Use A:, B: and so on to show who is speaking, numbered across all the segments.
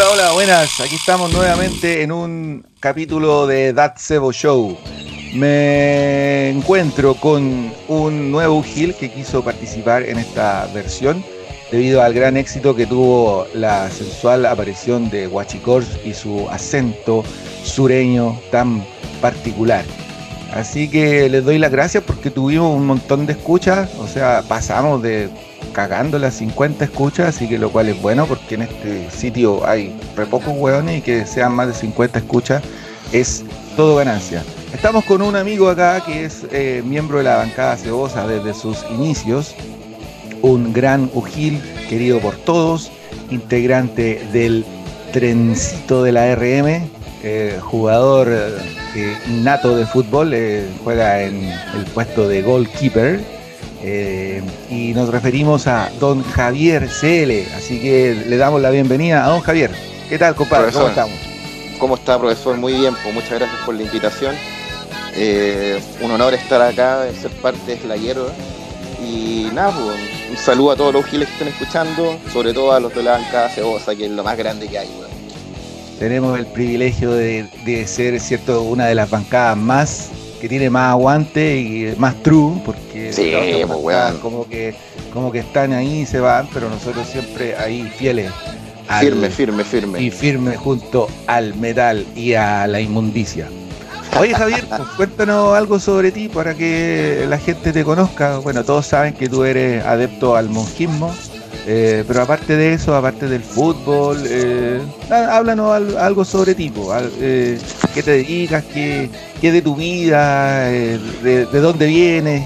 A: Hola, hola, buenas. Aquí estamos nuevamente en un capítulo de That Sebo Show. Me encuentro con un nuevo Gil que quiso participar en esta versión debido al gran éxito que tuvo la sensual aparición de Huachicors y su acento sureño tan particular. Así que les doy las gracias porque tuvimos un montón de escuchas, o sea, pasamos de cagando las 50 escuchas, así que lo cual es bueno porque en este sitio hay re pocos hueones y que sean más de 50 escuchas es todo ganancia. Estamos con un amigo acá que es eh, miembro de la bancada cebosa desde sus inicios, un gran Ujil querido por todos, integrante del trencito de la RM, eh, jugador eh, innato de fútbol, eh, juega en el puesto de goalkeeper. Y nos referimos a don Javier CL, así que le damos la bienvenida a don Javier. ¿Qué tal, compadre? ¿Cómo estamos?
B: ¿Cómo está, profesor? Muy bien, pues muchas gracias por la invitación. un honor estar acá, ser parte de la hierba. Y nada, pues, un saludo a todos los giles que estén escuchando, sobre todo a los de la bancada cebosa, que es lo más grande que hay.
A: Tenemos el privilegio de, ser, cierto, una de las bancadas más que tiene más aguante y más true, porque
B: sí, pues,
A: como que como que están ahí y se van, pero nosotros siempre ahí fieles.
B: firme, firme, firme.
A: Y firme junto al metal y a la inmundicia. Oye Javier, pues, cuéntanos algo sobre ti para que la gente te conozca. Bueno, todos saben que tú eres adepto al monjismo, eh, pero aparte de eso, aparte del fútbol, eh, háblanos algo sobre ti, eh, qué te dedicas, qué, qué de tu vida, de, dónde vienes,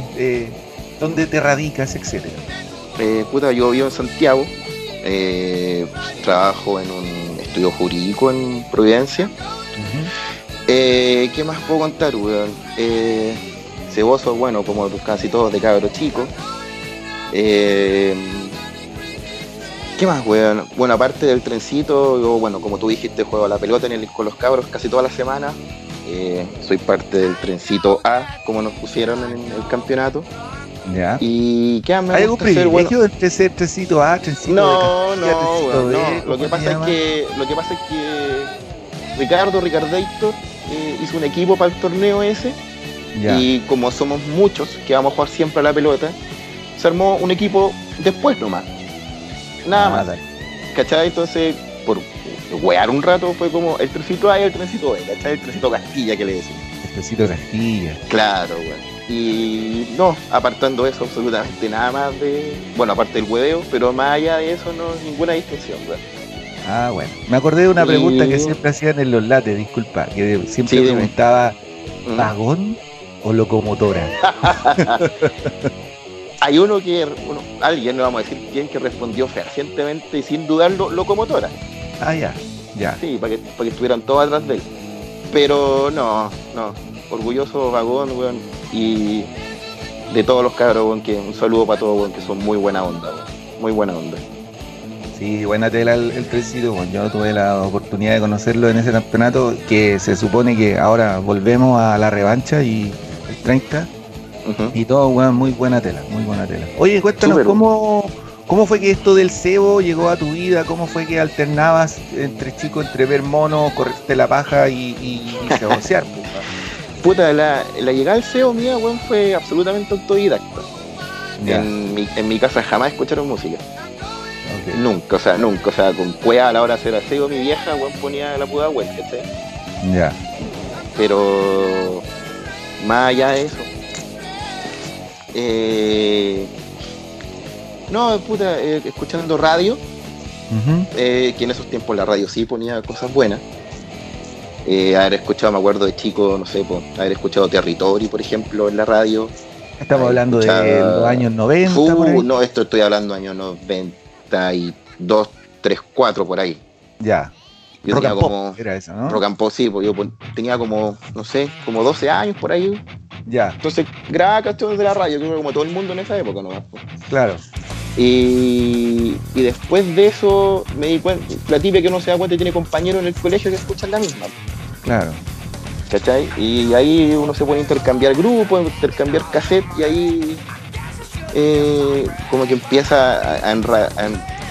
A: dónde te radicas, etcétera.
B: puta, yo vivo en Santiago, trabajo en un estudio jurídico en Providencia. ¿Qué más puedo contar, weón? ceboso, bueno, como casi todos de cabro chico. ¿Qué más, weón? Bueno, aparte del trencito, yo, bueno, como tú dijiste, juego a la pelota en el, con los cabros casi toda la semana. Eh, soy parte del trencito A, como nos pusieron en el campeonato.
A: Ya.
B: ¿Y qué más
A: ¿Hay algún privilegio bueno, entre ser trencito A, trencito
B: no, No, no, no. Lo que, pasa es que, lo que pasa es que Ricardo, Ricardator, eh, hizo un equipo para el torneo ese. Y como somos muchos que vamos a jugar siempre a la pelota, se armó un equipo después nomás. Nada más. ¿Cachai? Entonces, por wear un rato fue como el trencito A y el trencito B, ¿cachai? El trencito Castilla que le decimos.
A: El trencito Castilla.
B: Claro, weón. Y no, apartando eso, absolutamente nada más de. Bueno, aparte del hueveo, pero más allá de eso, no ninguna distinción, weón.
A: Ah, bueno. Me acordé de una pregunta que siempre hacían en los lates, disculpa, que siempre preguntaba: ¿Mm? ¿vagón o locomotora?
B: hay uno que, bueno, alguien, no vamos a decir quién, que respondió fehacientemente y sin dudarlo, locomotora.
A: Ah, ya, ya.
B: Sí, para que, para que estuvieran todos atrás de él. Pero no, no, orgulloso vagón, weón, y de todos los cabros, weón, que un saludo para todos, weón, que son muy buena onda, weón, muy buena onda.
A: Sí, buena tela el, el trencito, yo tuve la oportunidad de conocerlo en ese campeonato, que se supone que ahora volvemos a la revancha y el 30 y todo, muy buena tela, muy buena tela. Oye, cuéntanos cómo, cómo fue que esto del cebo llegó a tu vida, cómo fue que alternabas entre chicos, entre ver monos, correrte la paja y, y, cebosear.
B: Puta, la, la, llegada al cebo mía, weón, fue absolutamente autodidacta. En mi, en mi, casa jamás escucharon música. Nunca, o sea, nunca. O sea, con cueva a la hora de hacer aseo, mi vieja, weón, ponía la puta ¿cachai?
A: Ya.
B: Pero más allá de eso, eh, no, puta, eh, escuchando radio, eh, que en esos tiempos la radio sí ponía cosas buenas. haber escuchado, me acuerdo de chico, no sé, haber escuchado Territory, por ejemplo, en la radio.
A: Estamos hablando de los años 90.
B: no, esto estoy hablando de años 92, 3, 4 por ahí.
A: Ya.
B: Yo tenía como. Era eso, ¿no? Rock and pop, sí, pues yo tenía como, no sé, como 12 años por ahí.
A: Ya.
B: Entonces grababa canciones de la radio, como todo el mundo en esa época ¿no?
A: Claro.
B: Y, y, después de eso me di cuenta, la tibia que uno se da cuenta tiene compañeros en el colegio que escuchan la misma.
A: Claro.
B: ¿Cachai? Y ahí uno se puede intercambiar grupos, intercambiar cassette y ahí eh, como que empieza a, a,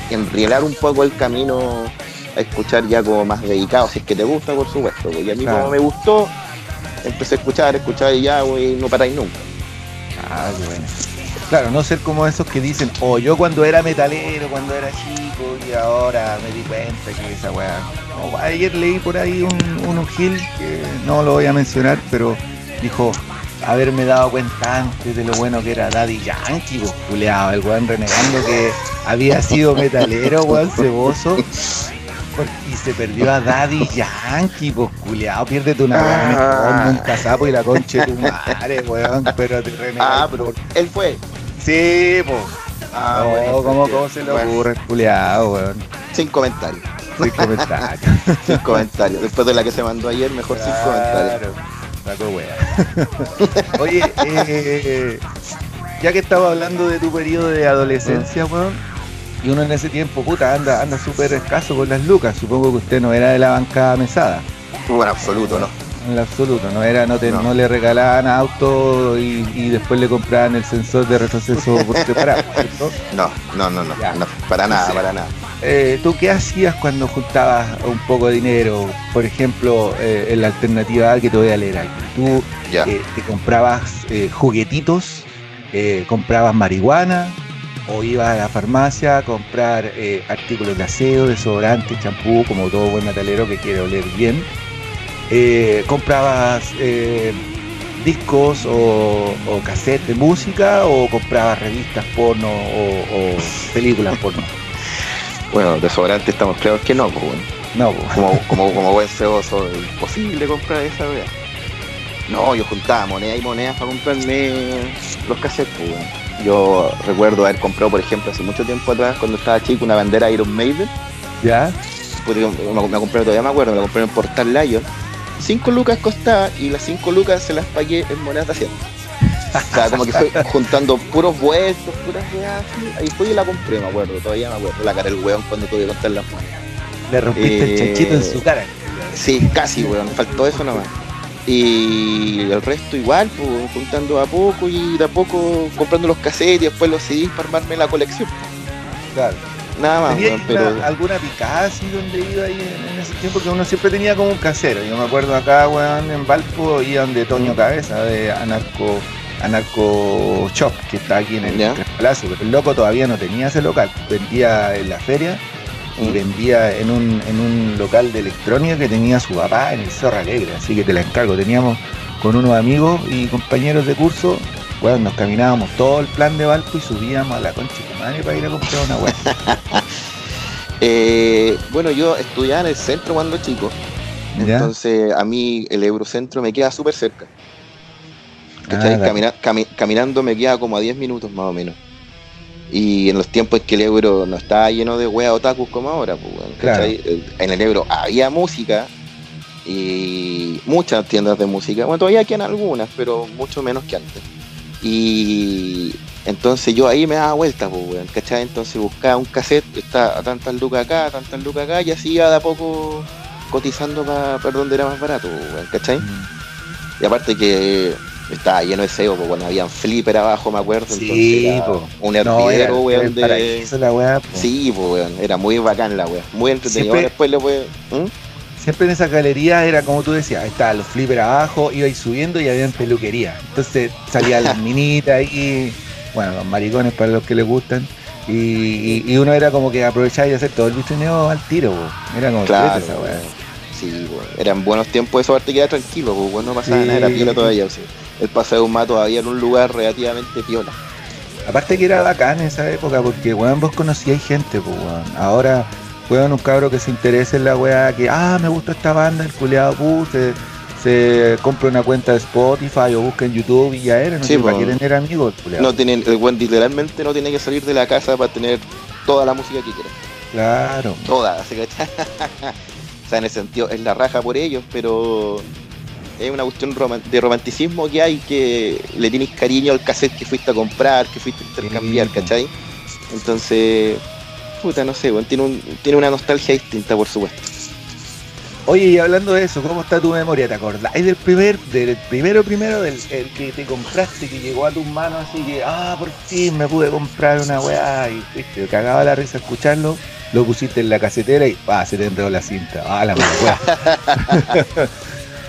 B: enrielar un poco el camino a escuchar ya como más dedicado, si es que te gusta, por supuesto. Y a mí como me gustó, empecé a escuchar, escuchar y ya, güey, no paráis nunca.
A: Ah, qué bueno. Claro, no ser como esos que dicen, oh, yo cuando era metalero, cuando era chico, y ahora me di cuenta que esa weá. ayer leí por ahí un, un Gil, que no lo voy a mencionar, pero dijo, haberme dado cuenta antes de lo bueno que era Daddy Yankee, pues, culeado, el weón renegando que había sido metalero, weón, ceboso. Y se perdió a Daddy Yankee, pues culeado, piérdete una ah. un casapo y la concha de tu madre, weón, pero te
B: Ah, pero él fue.
A: Sí, pues. Ah, bueno, ¿cómo, se le ocurre, culeado, weón?
B: Sin comentarios.
A: Sin comentarios.
B: sin comentarios. Después de la que se mandó ayer, mejor sin comentarios.
A: Saco wea. Oye, eh, ya que estaba hablando de tu periodo de adolescencia, weón, y uno en ese tiempo, puta, anda, anda súper escaso con las lucas. Supongo que usted no era de la bancada mesada.
B: Bueno, absoluto, no
A: en absoluto, no era, no, te, no. le regalaban auto y, después le compraban el sensor de retroceso por separado,
B: No, no, no, no, para nada, para nada.
A: Eh, ¿Tú qué hacías cuando juntabas un poco de dinero? Por ejemplo, eh, en la alternativa que te voy a leer aquí. Tú eh, te comprabas juguetitos, comprabas marihuana, o ibas a la farmacia a comprar artículos de aseo, desodorante, champú, como todo buen metalero que quiere oler bien eh, comprabas eh, discos o, o cassettes de música o comprabas revistas porno o, películas porno?
B: Bueno, desodorante estamos claros que no, pues
A: No, pues.
B: Como, como, como buen ceboso, imposible comprar esa wea. No, yo juntaba moneda y monedas para comprarme los cassettes, pues, Yo recuerdo haber comprado, por ejemplo, hace mucho tiempo atrás, cuando estaba chico, una bandera Iron Maiden.
A: ¿Ya?
B: me, me compré, todavía me acuerdo, me compré en Portal Lion 5 lucas costaba y las 5 lucas se las pagué en monedas de hacienda. O sea, como que fue juntando puros vueltos, puras weas Ahí fui y la compré, me acuerdo, todavía me acuerdo. La cara del weón cuando tuve que contar las monedas.
A: Le rompiste el chanchito en su cara.
B: Sí, casi, weón. Faltó eso nomás. Y el resto igual, pues, juntando a poco y de a poco comprando los cassettes y después los CDs para armarme la colección.
A: Claro.
B: Nada más,
A: pero... alguna picada así donde iba ahí en, ese tiempo? Que uno siempre tenía como un casero. Yo me acuerdo acá, weón, en Valpo, iban de Toño Cabeza, de Anarco, Anarco Shop, que está aquí en el, Palacio. Pero el loco todavía no tenía ese local. Vendía en la feria y vendía en un, en un local de electrónica que tenía su papá en el Zorro Alegre. Así que te la encargo. Teníamos con unos amigos y compañeros de curso bueno, nos caminábamos todo el plan de Valpo y subíamos a la concha de madre para ir a comprar una weá.
B: Eh, bueno, yo estudiaba en el centro cuando chico. Entonces a mí el Eurocentro me queda súper cerca. Ah, caminando me queda como a 10 minutos más o menos. Y en los tiempos en que el euro no estaba lleno de weas otakus como ahora, pues, en el euro había música y muchas tiendas de música. Bueno, todavía quedan algunas, pero mucho menos que antes. Y entonces yo ahí me daba vuelta, pues, weón, ¿cachai? Entonces buscaba un cassette, está a tantas lucas acá, a tantas lucas acá, y así iba de a poco cotizando para ver dónde era más barato, pues, weón, ¿cachai? Mm. Y aparte que estaba lleno de SEO, pues bueno, había un flipper abajo, me acuerdo,
A: sí, entonces
B: un hervidero, weón,
A: de... La weá,
B: Sí, pues weón, era muy bacán la weá, muy entretenido. Después le fue...
A: Siempre en esa galería era como tú decías, estaban los flippers abajo, iba ahí subiendo y había peluquería. Entonces salía las minitas y, bueno, los maricones para los que les gustan. Y, uno era como que aprovechaba y hacer todo el diseño al tiro, era como
B: claro, esa weá. Sí, eran buenos tiempos eso, aparte quedaba tranquilo, pues, no pasaba nada, era piola todavía. El paseo de un mato todavía en un lugar relativamente piola.
A: Aparte que era bacán en esa época, porque weón, vos conocíais gente, pues weón. Ahora weón, un cabro que se interese en la weá, que, ah, me gusta esta banda, el culeado, uh, se, se compra una cuenta de Spotify o busca en YouTube y ya era, no tiene para qué tener amigos,
B: No tienen, el weón literalmente no tiene que salir de la casa para tener toda la música que quiere.
A: Claro.
B: Toda, así que, o sea, en ese sentido es la raja por ellos, pero es una cuestión de romanticismo que hay que le tienes cariño al cassette que fuiste a comprar, que fuiste a intercambiar, ¿cachai? Entonces, puta, no sé, tiene, un, tiene una nostalgia distinta, por supuesto.
A: Oye, y hablando de eso, ¿cómo está tu memoria? ¿Te acordás del primer, del primero primero, del el que te compraste, que llegó a tus manos así que, ah, por fin me pude comprar una weá y te cagaba la risa escucharlo? Lo pusiste en la casetera y, ah, se te entró la cinta. Ah, la weá.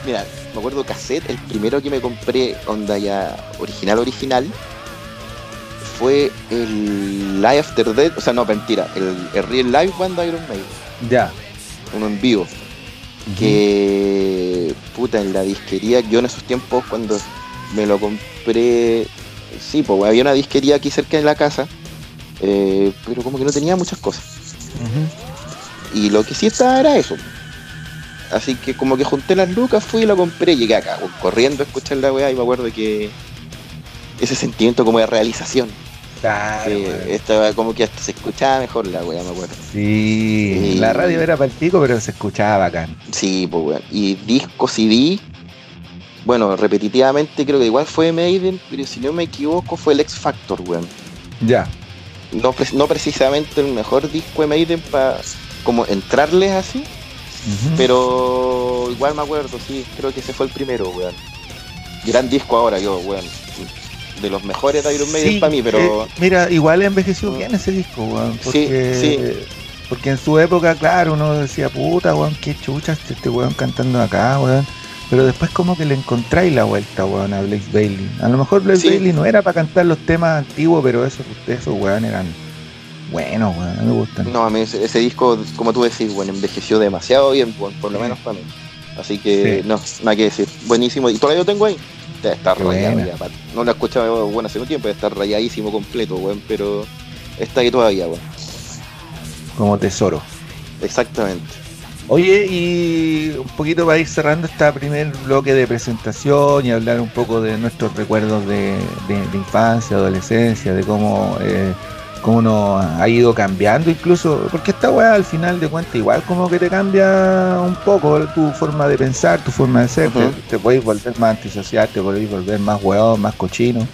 B: Mira, me acuerdo cassette, el primero que me compré, onda ya original, original, fue el Live After Death, o sea, no, mentira, el, el Real Life Band Iron Maiden.
A: Ya.
B: Uno en vivo que puta en la disquería, yo en esos tiempos cuando me lo compré, sí, pues había una disquería aquí cerca de la casa, eh, pero como que no tenía muchas cosas. Y lo que sí estaba era eso. Así que como que junté las lucas, fui y lo compré y llegué acá, corriendo a escuchar la weá y me acuerdo que ese sentimiento como de realización estaba como que hasta se escuchaba mejor la weá, me acuerdo.
A: Sí, la radio era para el pico, pero se escuchaba bacán.
B: Sí, pues weón. Y disco CD, bueno, repetitivamente creo que igual fue Maiden, pero si no me equivoco fue el X Factor, weón.
A: Ya.
B: No, no precisamente el mejor disco de Maiden para como entrarles así, pero igual me acuerdo, sí, creo que ese fue el primero, weón. Gran disco ahora yo, weón de los mejores de Iron Maiden para mí, pero.
A: Eh, mira, igual envejeció bien ese disco, weón. Porque, porque en su época, claro, uno decía, puta, weón, qué chucha este weón cantando acá, weón. Pero después como que le encontráis la vuelta, weón, a Blaze Bailey. A lo mejor Blaze Bailey no era para cantar los temas antiguos, pero esos, esos weón eran buenos, weón, me gustan.
B: No, a mí ese, disco, como tú decís, weón, envejeció demasiado bien, por lo menos para mí. Así que, no, nada que decir. Buenísimo. Y todavía lo tengo ahí. Debe estar rayado ya. No lo he escuchado bueno hace un tiempo, debe estar rayadísimo completo, weón. Pero está ahí todavía, weón.
A: Como tesoro.
B: Exactamente.
A: Oye, y un poquito para ir cerrando este primer bloque de presentación y hablar un poco de nuestros recuerdos de, infancia, adolescencia, de cómo eh, cómo uno ha ido cambiando incluso, porque esta weá al final de cuentas igual como que te cambia un poco tu forma de pensar, tu forma de ser, te, puedes volver más antisocial, te puedes volver más weón, más cochino,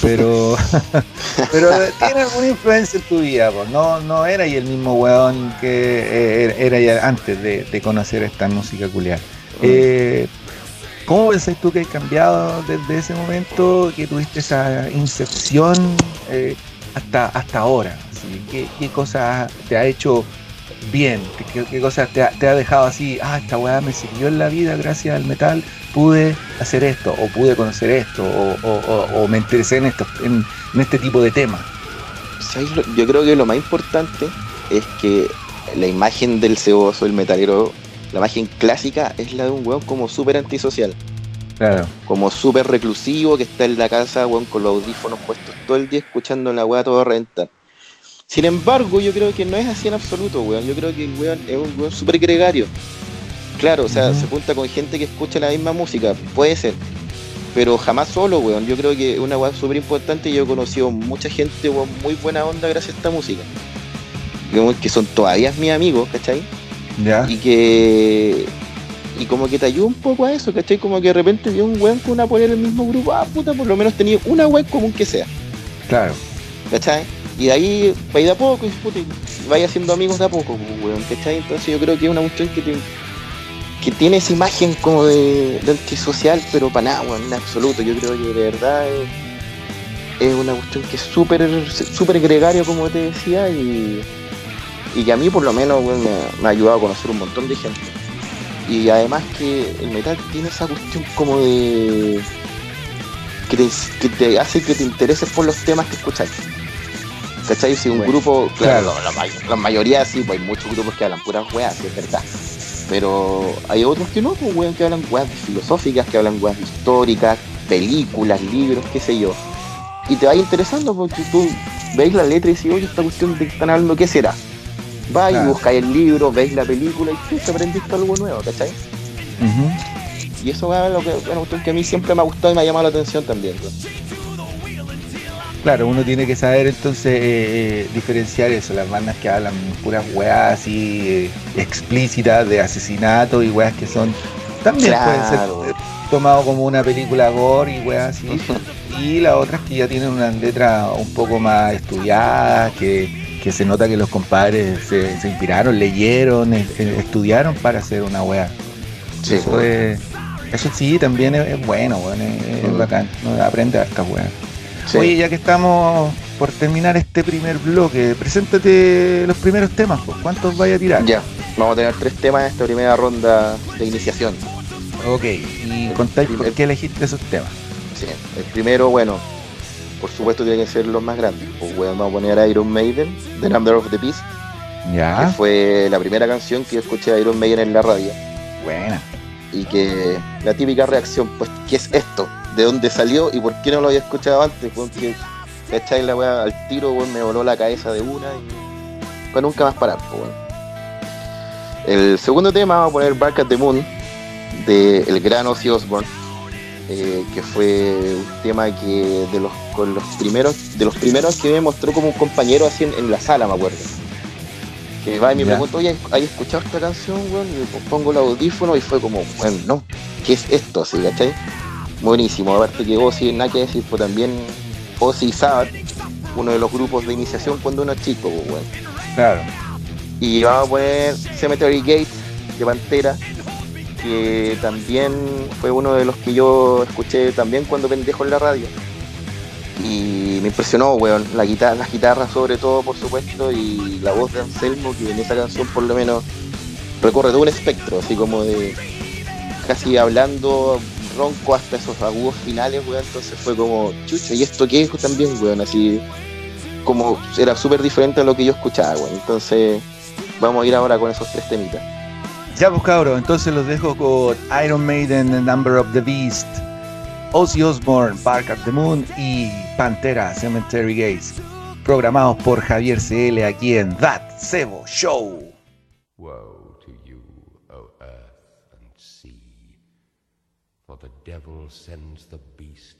A: pero pero tiene alguna influencia en tu vida, no, no era y el mismo weón que eh, era ya antes de, conocer esta música culiar. Eh, ¿Cómo pensás tú que has cambiado desde ese momento que tuviste esa incepción? Eh, hasta, hasta ahora? ¿Qué, ¿Qué cosas te ha hecho bien? ¿Qué, cosas te ha, dejado así? Ah, esta weá me sirvió en la vida gracias al metal, pude hacer esto, o pude conocer esto, o, me interesé en, esto, en, este tipo de temas.
B: Yo creo que lo más importante es que la imagen del ceboso, el metalero, la imagen clásica es la de un weón como súper antisocial. Como súper reclusivo que está en la casa, weón, con los audífonos puestos todo el día escuchando la weá todo a reventar. Sin embargo, yo creo que no es así en absoluto, weón. Yo creo que el weón es un weón súper gregario. Claro, o sea, se junta con gente que escucha la misma música, puede ser. Pero jamás solo, weón. Yo creo que es una weá súper importante yo he conocido mucha gente, weón, muy buena onda gracias a esta música. Que son todavía mis amigos, ¿cachai? Ya. Y que y como que te ayuda un poco a eso, ¿cachai? Como que de repente vio un weón con una polera en el mismo grupo, ah, puta, por lo menos tenía una weón común que sea.
A: Claro.
B: ¿Cachai? Y de ahí va de a poco y, puta, vaya haciendo amigos de a poco, pues, weón, ¿cachai? Entonces yo creo que es una cuestión que, que tiene esa imagen como de, de antisocial, pero para nada, weón, en absoluto. Yo creo que de verdad es, una cuestión que es súper súper gregario, como te decía, y, y que a mí por lo menos weón, me ha ayudado a conocer un montón de gente. Y además que el metal tiene esa cuestión como de. que te, hace que te intereses por los temas que escuchas. ¿Cachai? Si un grupo, claro, La, mayoría sí, pues hay muchos grupos que hablan puras weas, es verdad. Pero hay otros que no, pues weón, que hablan weas filosóficas, que hablan weas históricas, películas, libros, qué sé yo. Y te va interesando porque tú veis la letra y dices, oye, esta cuestión de que están hablando, ¿qué será? Vais y buscáis el libro, veis la película y te aprendiste algo nuevo, ¿cachai? Y eso es lo que, bueno, que a mí siempre me ha gustado y me ha llamado la atención también.
A: Claro, uno tiene que saber entonces eh, eh, diferenciar eso, las bandas que hablan puras weas así eh, explícitas de asesinato y weas que son también pueden ser tomados como una película gore y weas así. y las otras que ya tienen una letra un poco más estudiada, que que se nota que los compadres se, inspiraron, leyeron, estudiaron para hacer una weá. eso, eso sí, también es, bueno, es, mm. bacán, aprende a esta weá. Oye, ya que estamos por terminar este primer bloque, preséntate los primeros temas, pues. ¿cuántos vaya a tirar?
B: Ya, vamos a tener tres temas en esta primera ronda de iniciación.
A: Ok, y contáis por qué elegiste esos temas.
B: Sí, el primero, bueno, por supuesto tiene que ser los más grandes. Pues vamos a poner a Iron Maiden, The Number of the Beast. Ya. Que fue la primera canción que yo escuché a Iron Maiden en la radio.
A: Buena.
B: Y que la típica reacción, pues, ¿qué es esto? ¿De dónde salió y por qué no lo había escuchado antes? Porque, ¿cachai? La weá al tiro, me voló la cabeza de una y. Pues nunca más parar, pues, El segundo tema vamos a poner Bark at the Moon de el gran Ozzy Osbourne, eh, que fue un tema que de los con los primeros de los primeros que me mostró como un compañero así en, la sala, me acuerdo. Que va y me preguntó, oye, ¿hay escuchado esta canción, weón? Y pongo el audífono y fue como, bueno, no, ¿qué es esto? Así, ¿cachai? Buenísimo, aparte que Ozzy, nada que decir, pues también Ozzy y uno de los grupos de iniciación cuando uno es chico, weón.
A: Claro.
B: Y vamos a poner Cemetery Gate de Pantera, que también fue uno de los que yo escuché también cuando pendejo en la radio. Y me impresionó, weón, la guitarra, las guitarras sobre todo, por supuesto, y la voz de Anselmo, que en esa canción por lo menos recorre todo un espectro, así como de casi hablando ronco hasta esos agudos finales, weón, entonces fue como, chucha, ¿y esto qué es también, weón? Así como era súper diferente a lo que yo escuchaba. Entonces, vamos a ir ahora con esos tres temitas.
A: Ya pues entonces los dejo con Iron Maiden, The Number of the Beast, Ozzy Osbourne, Bark at the Moon y Pantera, Cemetery Gates, programados por Javier CL aquí en That Sebo Show. Woe to you, O earth and sea, for the devil sends the beast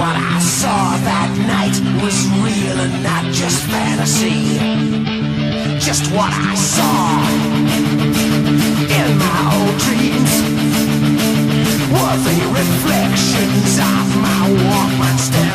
A: what I saw that night was real and not just fantasy? Just what I saw in my old dreams were the reflections of my Walkman staring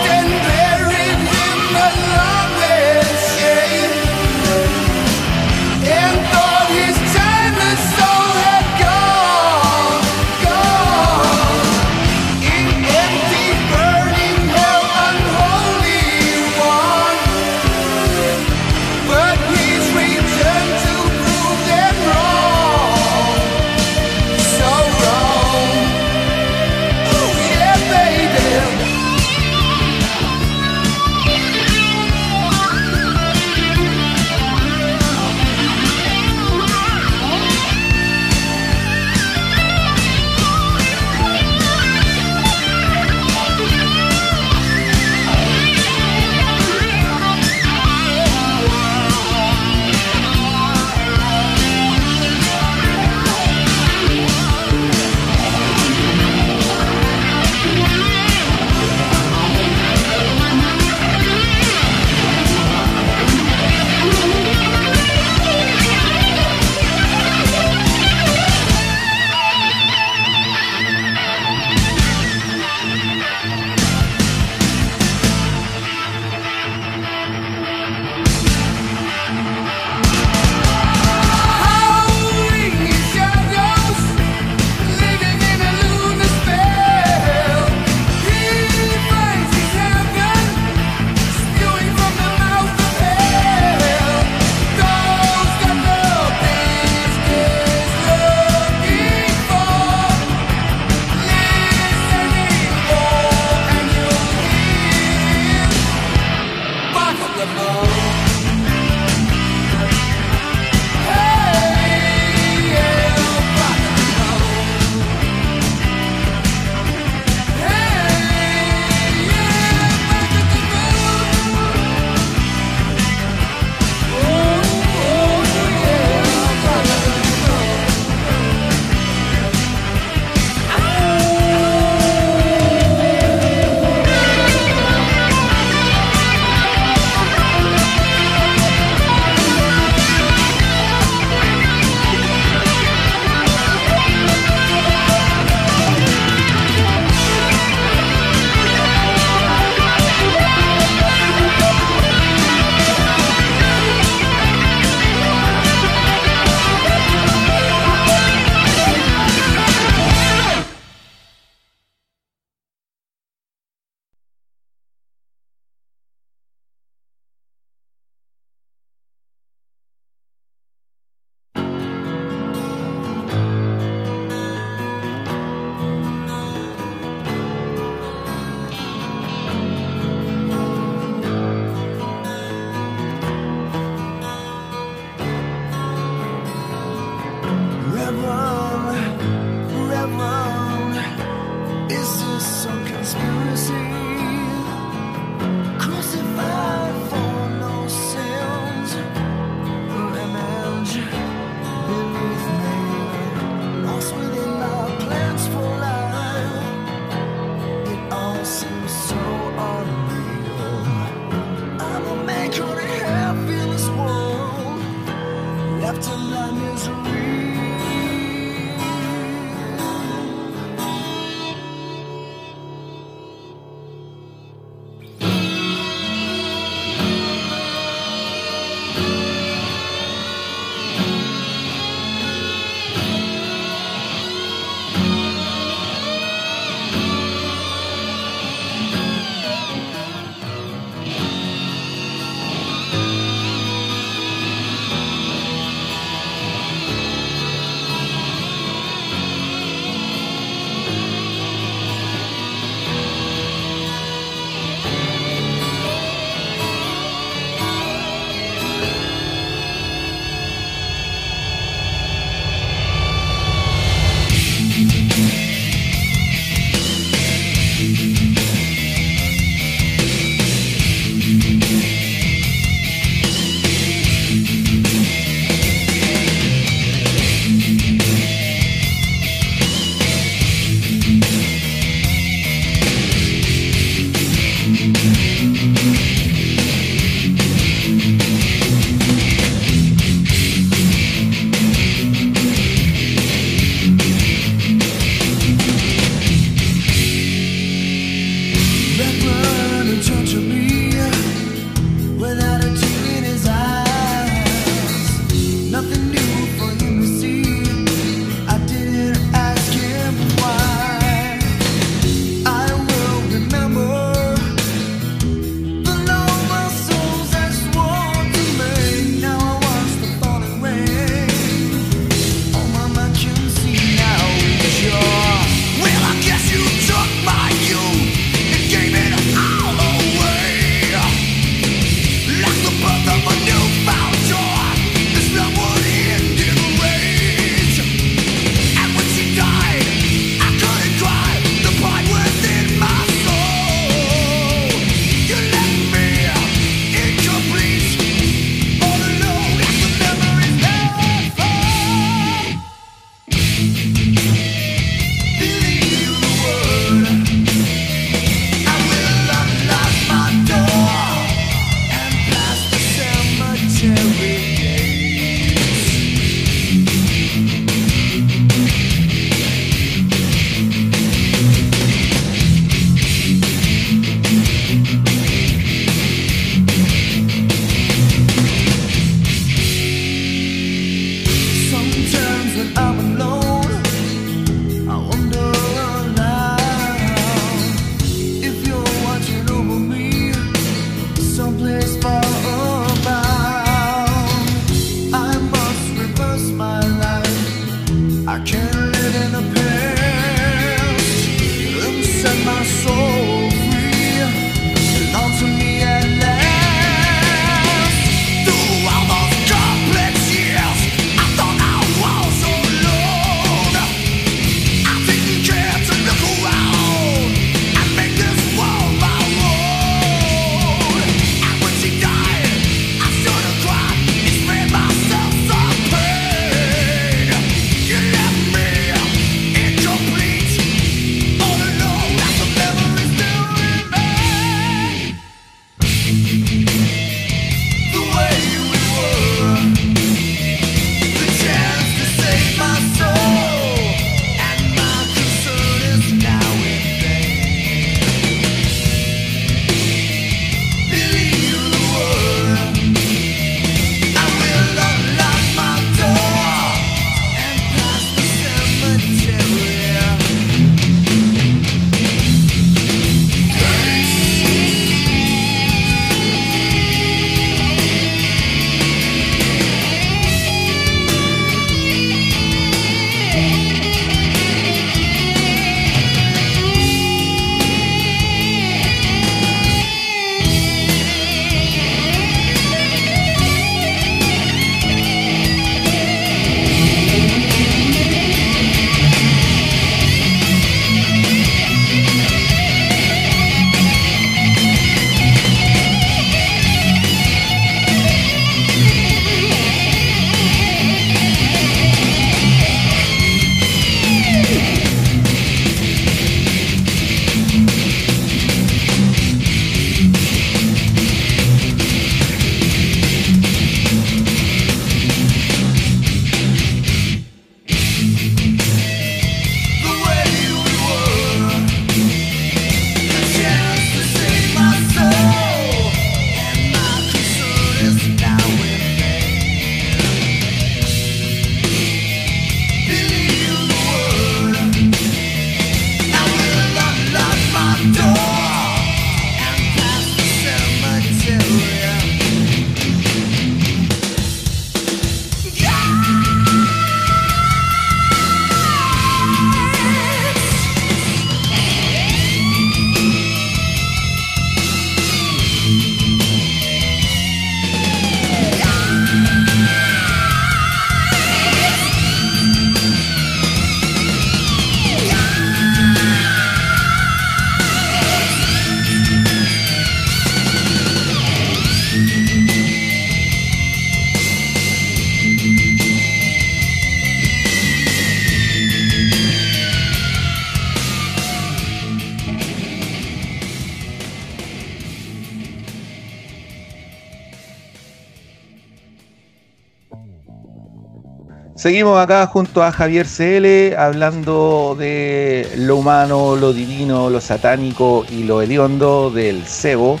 A: Seguimos acá junto a Javier CL hablando de lo humano, lo divino, lo satánico y lo hediondo del cebo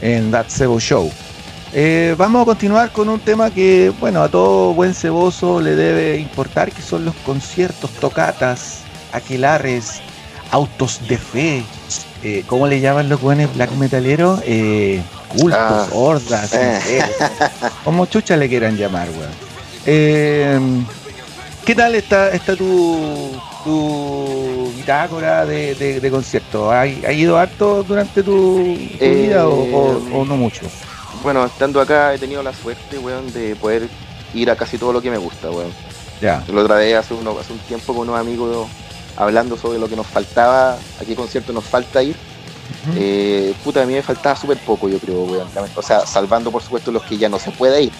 A: en That Cebo Show. Eh, vamos a continuar con un tema que, bueno, a todo buen ceboso le debe importar, que son los conciertos, tocatas, aquelares, autos de fe. Eh, ¿Cómo le llaman los buenos black metaleros? Eh, cultos, ah. hordas, como chucha le quieran llamar, weón. Eh, ¿Qué tal está, está tu, tu bitácora de, de, concierto? ¿Ha, ido harto durante tu, vida o, no mucho?
B: Bueno, estando acá he tenido la suerte, weón, de poder ir a casi todo lo que me gusta, weón. Ya. Lo otra vez hace, hace un tiempo con unos amigos hablando sobre lo que nos faltaba, a qué concierto nos falta ir. Eh, puta, a mí me faltaba súper poco, yo creo, weón. O sea, salvando por supuesto los que ya no se puede ir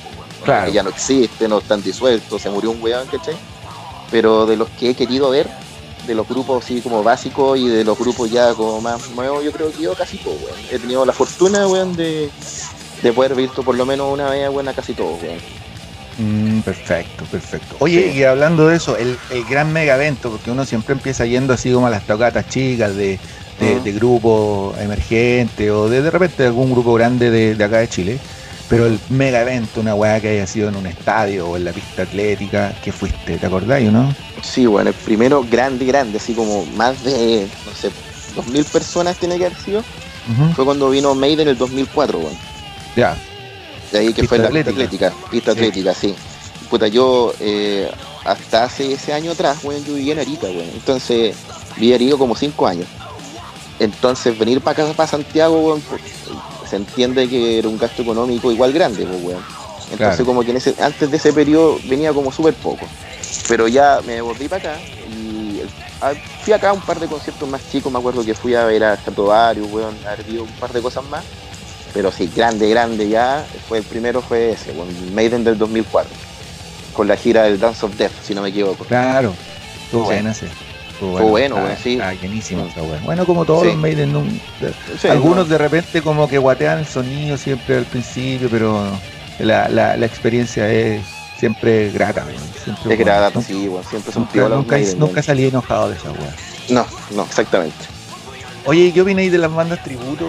B: que ya no existe, no están disueltos, se murió un weón, ¿cachai? Pero de los que he querido ver, de los grupos así como básicos y de los grupos ya como más nuevos, yo creo que yo casi todo, weón. He tenido la fortuna, weón, de, de poder visto por lo menos una vez, weón, a casi todo, weón.
A: Mm, perfecto, perfecto. Oye, y hablando de eso, el, el, gran mega evento, porque uno siempre empieza yendo así como a las tocatas chicas de, de, de grupos emergentes o de, de repente algún grupo grande de, de acá de Chile. Pero el mega evento, una weá que haya sido en un estadio o en la pista atlética, ¿qué fuiste? ¿Te acordáis o no?
B: Sí, bueno, el primero grande, grande, así como más de, no sé, dos mil personas tiene que haber sido. Fue cuando vino Maiden en el 2004, weón.
A: Ya.
B: De ahí que fue la pista atlética, pista atlética, sí. Puta, yo eh, hasta hace ese año atrás, weón, yo vivía en Arica, weón. Entonces, viví en Arica como cinco años. Entonces, venir para acá, para Santiago, weón, se entiende que era un gasto económico igual grande, pues, weón. Entonces, como que en ese, antes de ese periodo venía como súper poco. Pero ya me volví para acá y fui acá a un par de conciertos más chicos. Me acuerdo que fui a ver a Stratovarius, weón, a ver un par de cosas más. Pero sí, grande, grande ya. Fue el primero fue ese, weón, Maiden del 2004. Con la gira del Dance of Death, si no me equivoco.
A: Claro, estuvo bueno.
B: Fue bueno, bueno,
A: sí. Llenísimo bueno. bueno. como todos los Maiden, algunos de repente como que guatean el sonido siempre al principio, pero la, la, la experiencia es siempre grata,
B: es grata, sí, bueno, siempre son
A: nunca, nunca, nunca salí enojado de esa weá.
B: No, no, exactamente.
A: Oye, ¿qué opináis de las bandas tributo?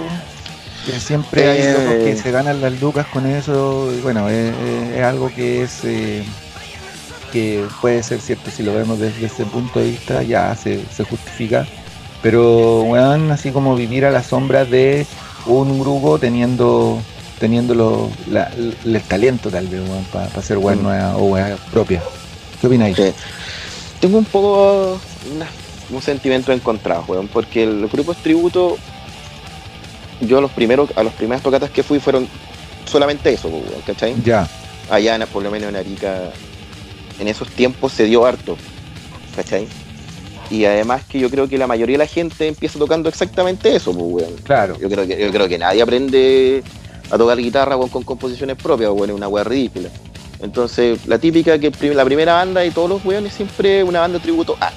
A: Que siempre hay locos que eh. se ganan las lucas con eso. Y bueno, es, algo que es eh, que puede ser cierto si lo vemos desde ese punto de vista, ya se, justifica. Pero, bueno, así como vivir a la sombra de un grupo teniendo teniendo el talento tal vez, para hacer web mm. nueva o web propia. ¿Qué opináis?
B: Tengo un poco un sentimiento encontrado, weón, porque los grupos tributo, yo los primeros, a los primeras tocatas que fui fueron solamente eso, weón, ¿cachai?
A: Ya.
B: Allá, por lo menos en Arica, en esos tiempos se dio harto, ¿cachai? Y además que yo creo que la mayoría de la gente empieza tocando exactamente eso, pues, weón.
A: Claro.
B: Yo creo que, yo creo que nadie aprende a tocar guitarra con composiciones propias, weón, es una weá ridícula. Entonces, la típica que la primera banda y todos los weones siempre una banda de tributo a,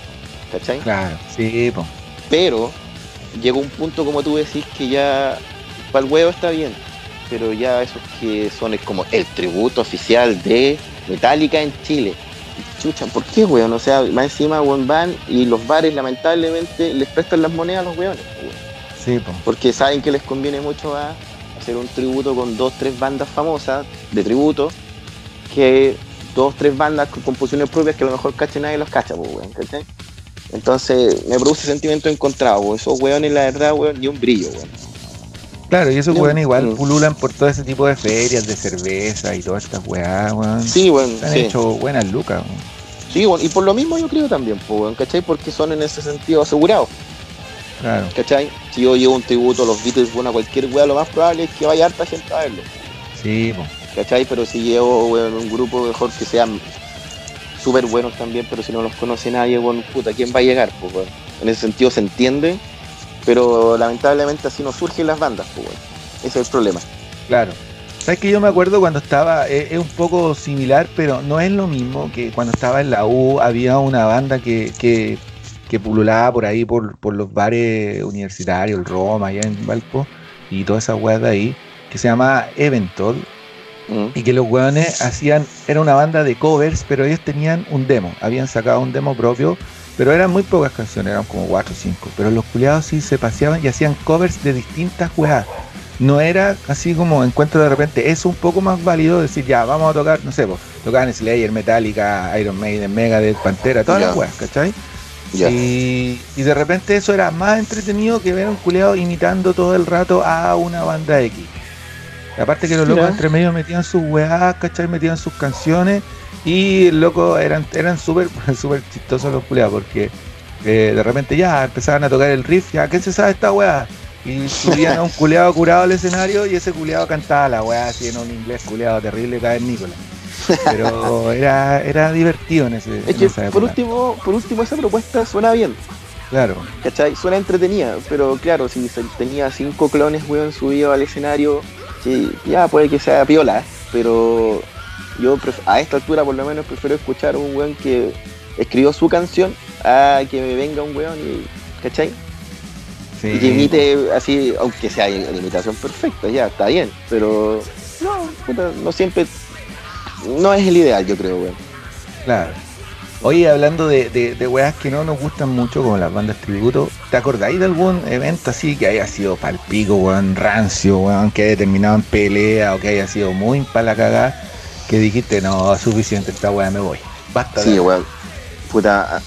B: ¿cachai?
A: Claro, sí, pues.
B: Pero llegó un punto, como tú decís, que ya para el huevo está bien, pero ya esos que son es como el tributo oficial de Metallica en Chile chucha, ¿por qué, weón? O sea, más encima, weón, van y los bares lamentablemente les prestan las monedas a los weones,
A: Sí,
B: Porque saben que les conviene mucho a hacer un tributo con dos, tres bandas famosas de tributo, que dos, tres bandas con composiciones propias que a lo mejor cache nadie los cacha, pues, weón, Entonces me produce sentimiento encontrado, weón. Esos weones, la verdad, weón, y un brillo, weón.
A: Claro, y esos weones igual pululan por todo ese tipo de ferias de cerveza y todas estas weas, weón.
B: Sí, weón.
A: Han hecho buenas lucas, weón.
B: Sí, bueno, y por lo mismo yo creo también, pues, ¿cachai? Porque son en ese sentido asegurados.
A: Claro.
B: ¿Cachai? Si yo llevo un tributo a los Beatles, bueno, a cualquier wea, lo más probable es que vaya harta gente a verlo.
A: Sí, pues.
B: ¿Cachai? Pero si llevo un grupo mejor que sean súper buenos también, pero si no los conoce nadie, bueno, puta, ¿quién va a llegar? Pues, En ese sentido se entiende, pero lamentablemente así no surgen las bandas, pues, Ese es el problema.
A: Claro. Sabes que yo me acuerdo cuando estaba, eh, es, un poco similar, pero no es lo mismo que cuando estaba en la U había una banda que, que, que pululaba por ahí, por, por, los bares universitarios, el Roma, allá en Valpo, y todas esas weas de ahí, que se llama Eventol, Mm. Y que los weones hacían, era una banda de covers, pero ellos tenían un demo, habían sacado un demo propio, pero eran muy pocas canciones, eran como 4 o 5. Pero los culiados sí se paseaban y hacían covers de distintas weas. No era así como encuentro de repente, es un poco más válido decir, ya, vamos a tocar, no sé, pues, tocaban Slayer, Metallica, Iron Maiden, Megadeth, Pantera, todas las weas, ¿cachai? Y, y, de repente eso era más entretenido que ver a un culeado imitando todo el rato a una banda X. Aparte que los locos entre medio metían sus weas, ¿cachai? Metían sus canciones y locos eran eran súper super chistosos los culeados porque eh, de repente ya empezaban a tocar el riff, ya, ¿qué se sabe esta wea? Y subían a un culeado curado al escenario y ese culeado cantaba la weá así en un inglés culeado terrible Nicolás Pero era, era divertido en ese
B: Es que por último, por último esa propuesta suena bien.
A: Claro.
B: ¿Cachai? Suena entretenida, pero claro, si tenía cinco clones, weón, subido al escenario, ya puede que sea piola, pero yo a esta altura por lo menos prefiero escuchar a un weón que escribió su canción a que me venga un weón y, ¿cachai? Y que imite así, aunque sea la imitación perfecta, ya, está bien, pero no, no siempre, no es el ideal, yo creo, weón.
A: Claro. Oye, hablando de, de, weas que no nos gustan mucho, como las bandas tributo, ¿te acordáis de algún evento así que haya sido palpico, weón, rancio, weón, que haya terminado en pelea o que haya sido muy para la cagada, que dijiste, no, suficiente esta wea, me voy?
B: Basta. Sí, weón. Puta,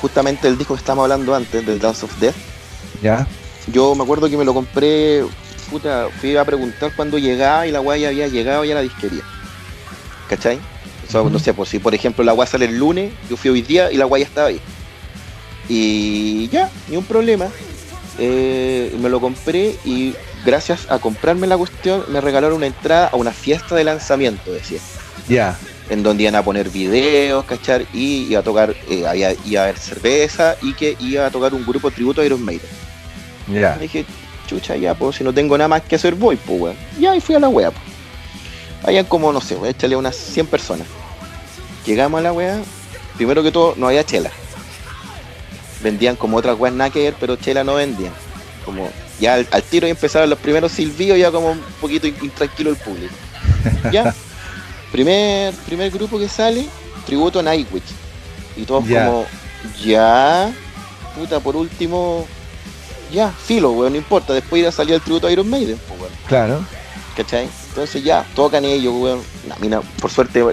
B: justamente el disco que estábamos hablando antes, del Dance of Death.
A: Ya.
B: Yo me acuerdo que me lo compré, puta, fui a preguntar cuando llegaba y la ya había llegado ya a la disquería. ¿Cachai? no sé, pues si por ejemplo la agua sale el lunes, yo fui hoy día y la ya estaba ahí. Y ya, ni un problema. Eh, me lo compré y gracias a comprarme la cuestión me regalaron una entrada a una fiesta de lanzamiento, decía.
A: Ya.
B: En donde iban a poner videos, ¿cachar? Y iba a tocar, eh, iba a haber cerveza y que iba a tocar un grupo tributo a Iron Maiden.
A: Ya.
B: Dije, chucha, ya, pues si no tengo nada más que hacer, voy, pues, weón. Ya, y fui a la wea, pues. Habían como, no sé, voy a echarle unas 100 personas. Llegamos a la weá, primero que todo no había chela. Vendían como otras weas nada que ver, pero chela no vendían. Como ya al, tiro y empezaron los primeros silbidos, ya como un poquito intranquilo el público. ya, primer, primer grupo que sale, tributo a Nightwish. Y todos como, ya, puta, por último, ya, filo, weón, no importa. Después irá a salir el tributo a Iron Maiden, pues, weón.
A: Claro.
B: ¿Cachai? Entonces ya, tocan ellos, weón. La mina, por suerte,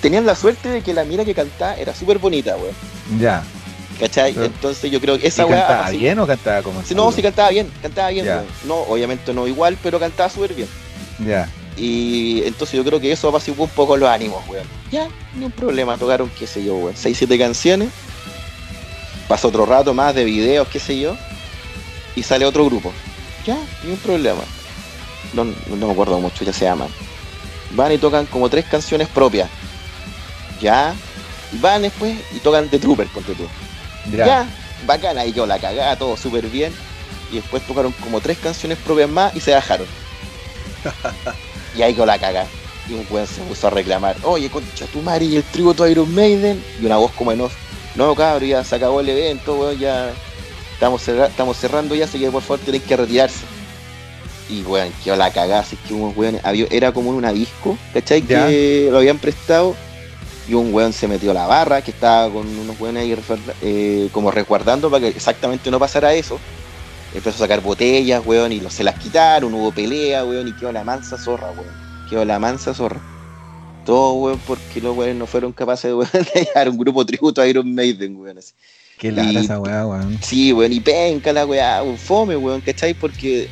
B: tenían la suerte de que la mina que cantaba era súper bonita, weón.
A: Ya.
B: ¿Cachai? Entonces yo creo que esa
A: weá. ¿Cantaba bien o cantaba como
B: así? No, sí cantaba bien, cantaba bien, weón. No, obviamente no igual, pero cantaba súper bien.
A: Ya.
B: Y entonces yo creo que eso apaciguó un poco los ánimos, weón. Ya, ni un problema, tocaron, qué sé yo, weón. Seis, siete canciones. Pasó otro rato más de videos, qué sé yo. Y sale otro grupo. Ya, ni un problema. No, no me acuerdo mucho, ya se llaman van y tocan como tres canciones propias. Ya, van después y tocan The Trooper, ponte tú. Ya, ya bacana, ahí yo la cagada, todo súper bien. Y después tocaron como tres canciones propias más y se bajaron. y ahí yo la cagada. Y un weón se puso a reclamar, oye, concha tu madre, y el tributo a Iron Maiden. Y una voz como en off, no cabrón, ya se acabó el evento, weón, ya estamos, estamos cerrando ya, así que por favor tienen que retirarse. Y weón, quedó la cagada, así que un weón, era como una disco, ¿cachai? Que lo habían prestado y un weón se metió a la barra, que estaba con unos weones ahí eh, como resguardando para que exactamente no pasara eso. Empezó a sacar botellas, weón, y se las quitaron, hubo pelea, weón, y quedó la mansa zorra, weón. Quedó la mansa zorra. Todo, weón, porque los weones no fueron capaces de, weón, de un grupo tributo a Iron Maiden, weón. Así.
A: Qué lara esa weá, weón.
B: Sí, weón, y penca la weá, un fome, weón, ¿cachai? Porque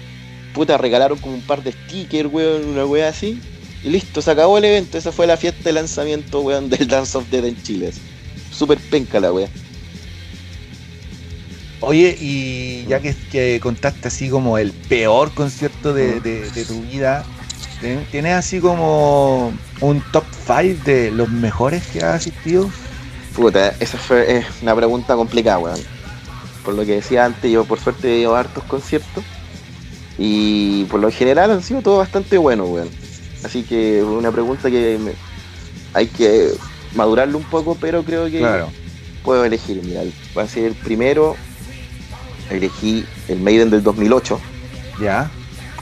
B: puta, regalaron como un par de stickers, weón, una weá así. Y listo, se acabó el evento. Esa fue la fiesta de lanzamiento, weón, del Dance of Dead en Chile. Súper penca la weá.
A: Oye, y ya que, contaste así como el peor concierto de, tu vida, ¿tienes así como un top 5 de los mejores que has asistido?
B: Puta, esa fue una pregunta complicada, weón. Por lo que decía antes, yo por suerte he ido a hartos conciertos. Y por lo general han sido todo bastante buenos, weón. Así que una pregunta que hay que madurarlo un poco, pero creo que puedo elegir. Mira, va a ser el primero. Elegí el Maiden del 2008.
A: Ya.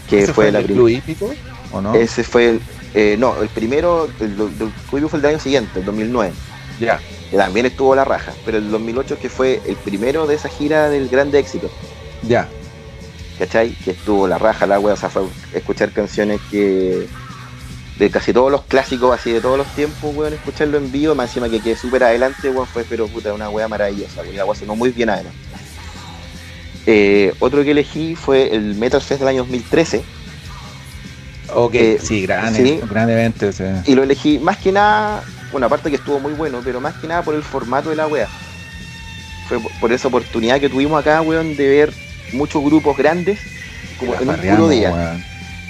B: Que fue, la
A: el hípico, ¿o no?
B: Ese fue el. Eh, no, el primero, el, el, fue el del año siguiente, el 2009.
A: Ya.
B: Que también estuvo la raja, pero el 2008 que fue el primero de esa gira del grande éxito.
A: Ya.
B: ¿Cachai? Que estuvo la raja, la wea, o sea, fue escuchar canciones que de casi todos los clásicos, así de todos los tiempos, weón, escucharlo en vivo, más encima que quede súper adelante, weón, fue pero puta, una wea maravillosa, weón, la wea sonó muy bien además. Eh, otro que elegí fue el Metal Fest del año 2013.
A: Ok, eh, sí, gran, sí, gran evento.
B: Y lo elegí más que nada, bueno, aparte que estuvo muy bueno, pero más que nada por el formato de la wea. Fue por esa oportunidad que tuvimos acá, weón, de ver muchos grupos grandes como en un puro día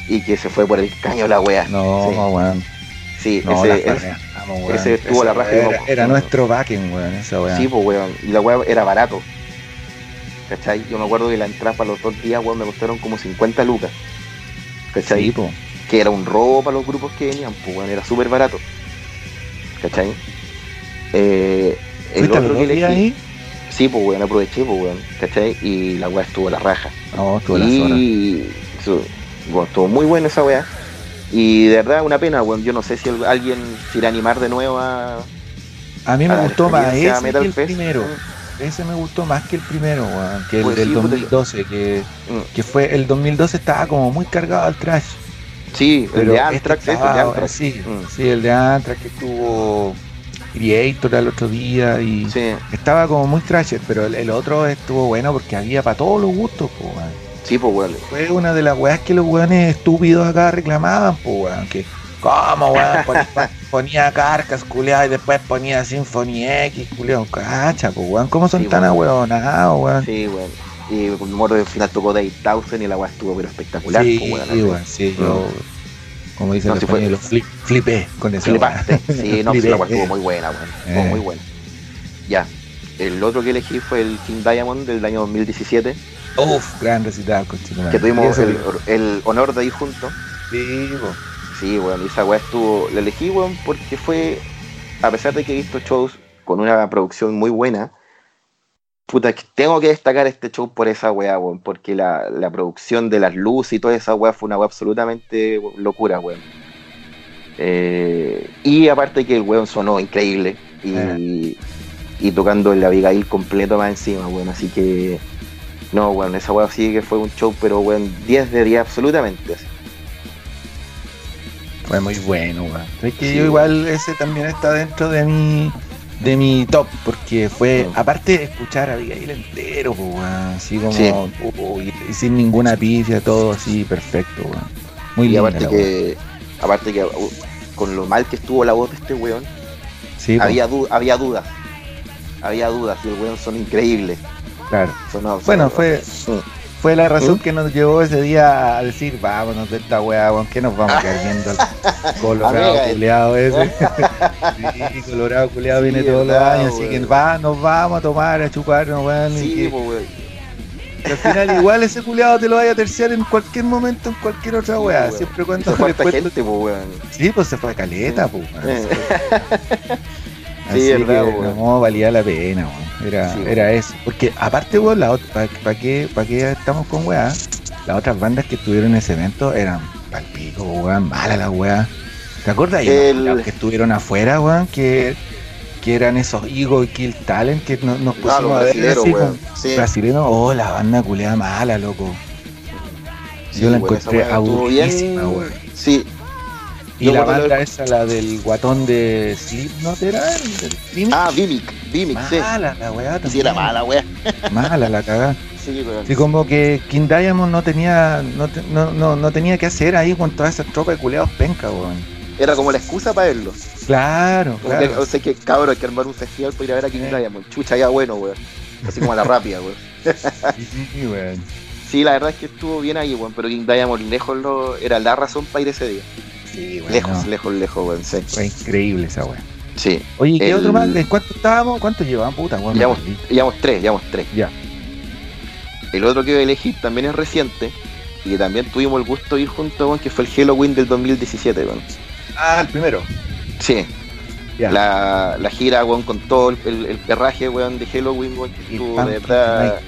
B: y que se fue por el caño la wea.
A: No, sí. weón.
B: Sí, ese, ese, estuvo la raja.
A: Era, era nuestro backing, weón, esa weá.
B: Sí, pues weón. Y la weá era barato. ¿Cachai? Yo me acuerdo que la entrada para los dos días, weón, me costaron como 50 lucas. ¿Cachai? Sí, po. Que era un robo para los grupos que venían, pues weón, era súper barato. ¿Cachai? Eh,
A: el otro que elegí. Ahí?
B: Sí, pues weón, aproveché, pues weón, ¿cachai? Y la weá estuvo la raja.
A: No, estuvo la zona.
B: Y bueno, estuvo muy buena esa weá. Y de verdad, una pena, weón. Yo no sé si alguien se irá a animar de nuevo a.
A: A mí me gustó más ese que el primero. Mm. Ese me gustó más que el primero, weón. Que el pues del 2012. Que, mm. que fue. El 2012 estaba como muy cargado al trash.
B: Sí, el de Anthrax,
A: este Sí, mm. sí, el de Anthrax que estuvo Creator el otro día y estaba como muy trash, pero el, otro estuvo bueno porque había para todos los gustos, pues,
B: Sí, pues, weón.
A: Fue una de las weas que los weones estúpidos acá reclamaban, pues, weón. Que, ¿cómo, weón? ponía carcas, culiado, y después ponía Symphony X, culiado. Cacha, pues, weón. ¿Cómo son tan ahueonados, weón?
B: Sí, weón. Y me acuerdo que al final tocó Dave Townsend y la wea estuvo pero espectacular,
A: sí, pues, weón. Sí, sí, yo. Como dicen los flip, flipé con eso.
B: Flipaste, sí, no, la wea estuvo muy buena, weón. Estuvo muy buena. Ya. El otro que elegí fue el King Diamond del año 2017
A: Uf, gran recital,
B: Que tuvimos el, honor de ir juntos.
A: Sí,
B: Sí, bueno, esa weá estuvo. La elegí, weón, porque fue. A pesar de que he visto shows con una producción muy buena, puta, tengo que destacar este show por esa weá, weón, porque la, producción de las luces y toda esa weá fue una weá absolutamente locura, weón. Eh, y aparte que el weón sonó increíble y, eh. y tocando el Abigail completo más encima, weón, así que no, bueno, esa weá sí que fue un show, pero weón, 10 de 10 absolutamente.
A: Fue muy bueno, weón. Es que yo igual ese también está dentro de mi de mi top, porque fue, aparte de escuchar a Abigail entero, weón, así como, y sin ninguna pifia, todo así perfecto, weón. Muy y
B: aparte que, aparte que uh, con lo mal que estuvo la voz de este weón, sí, había, había dudas, había dudas, y el weón son increíbles.
A: Claro. bueno, fue, fue la razón ¿Mm? que nos llevó ese día a decir, vámonos de esta weá, que nos vamos a quedar viendo el colorado culeado ese. sí, colorado culeado viene todos los años, así que va, nos vamos a tomar, a chupar, weón. Sí, al final igual ese culeado te lo vaya a terciar en cualquier momento, en cualquier otra weá. Siempre cuando
B: se fue gente, weón.
A: Sí, pues se fue caleta, pues.
B: Sí,
A: Así verdad, que, no, valía la pena, Era, era eso. Porque aparte, weón, la ¿para pa qué, pa qué estamos con weá? Las otras bandas que estuvieron en ese evento eran palpico, weón, mala la weá. ¿Te acuerdas? El... que estuvieron afuera, weón, que, que eran esos Ego y Kill Talent que nos, nos pusimos a ver así con sí. brasileños. Oh, la banda culeada mala, loco. Yo la encontré aburridísima, weón.
B: Sí,
A: y la banda esa, la del guatón de Slipknot, ¿era?
B: Ah, Vimic, Vimic,
A: sí. Mala la weá también.
B: Sí, era mala weá.
A: Mala la cagada. Sí, pero... sí, como que King Diamond no tenía, no, no, no, no tenía que hacer ahí con toda esa tropa de culeados penca, weón.
B: Era como la excusa para verlos.
A: Claro, claro.
B: o sea que cabrón, hay que armar un festival para ir a ver a King Diamond. Chucha, ya bueno, weón. Así como a la rápida, weón.
A: sí, weón.
B: Sí, la verdad es que estuvo bien ahí, weón, pero King Diamond lejos lo, era la razón para ir ese día lejos, lejos, lejos, weón.
A: Fue increíble esa weón.
B: Sí.
A: Oye, ¿qué otro más? ¿En cuánto estábamos? ¿Cuánto llevaban, puta, weón?
B: Llevamos, llevamos tres, llevamos tres.
A: Ya.
B: El otro que voy a elegir también es reciente y que también tuvimos el gusto de ir juntos, weón, que fue el Halloween del 2017, weón.
A: Ah, el primero.
B: Sí. La, la, gira, weón, con todo el, el, perraje, weón, de Halloween, weón, que estuvo de verdad.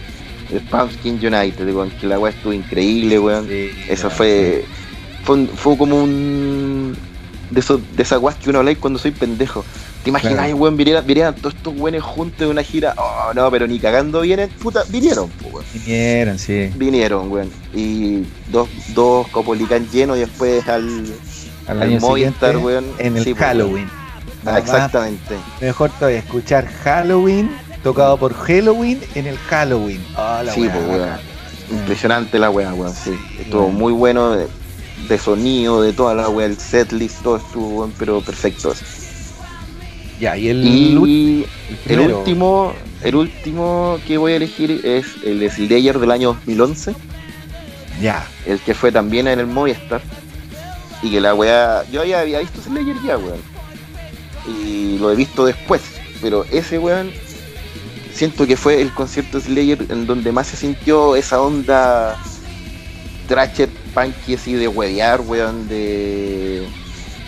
B: El Pumpkin United, weón, que la weón estuvo increíble, weón. Eso fue fue, fue como un de, eso, de esa guas que uno habla cuando soy pendejo. ¿Te imaginas, weón, vinieran, todos estos weones juntos de una gira? Oh, no, pero ni cagando vienen, puta, vinieron,
A: weón. Vinieron, sí.
B: Vinieron, weón. Y dos, dos Copolicán llenos y después al,
A: al, año Movistar, weón. En el Halloween.
B: Ah, exactamente.
A: Mejor todavía escuchar Halloween tocado por Halloween en el Halloween.
B: Oh, sí, pues, weón. Impresionante la weá, weón. Sí. Estuvo muy bueno de, sonido, de toda la weá, el setlist, todo estuvo, pero perfecto.
A: Ya, y el,
B: el, último, el último que voy a elegir es el Slayer del año 2011.
A: Ya.
B: El que fue también en el Movistar. Y que la weá. Yo ya había visto Slayer ya, weón. Y lo he visto después. Pero ese weón. Siento que fue el concierto Slayer en donde más se sintió esa onda. Trasher punky así de huevear, weón. De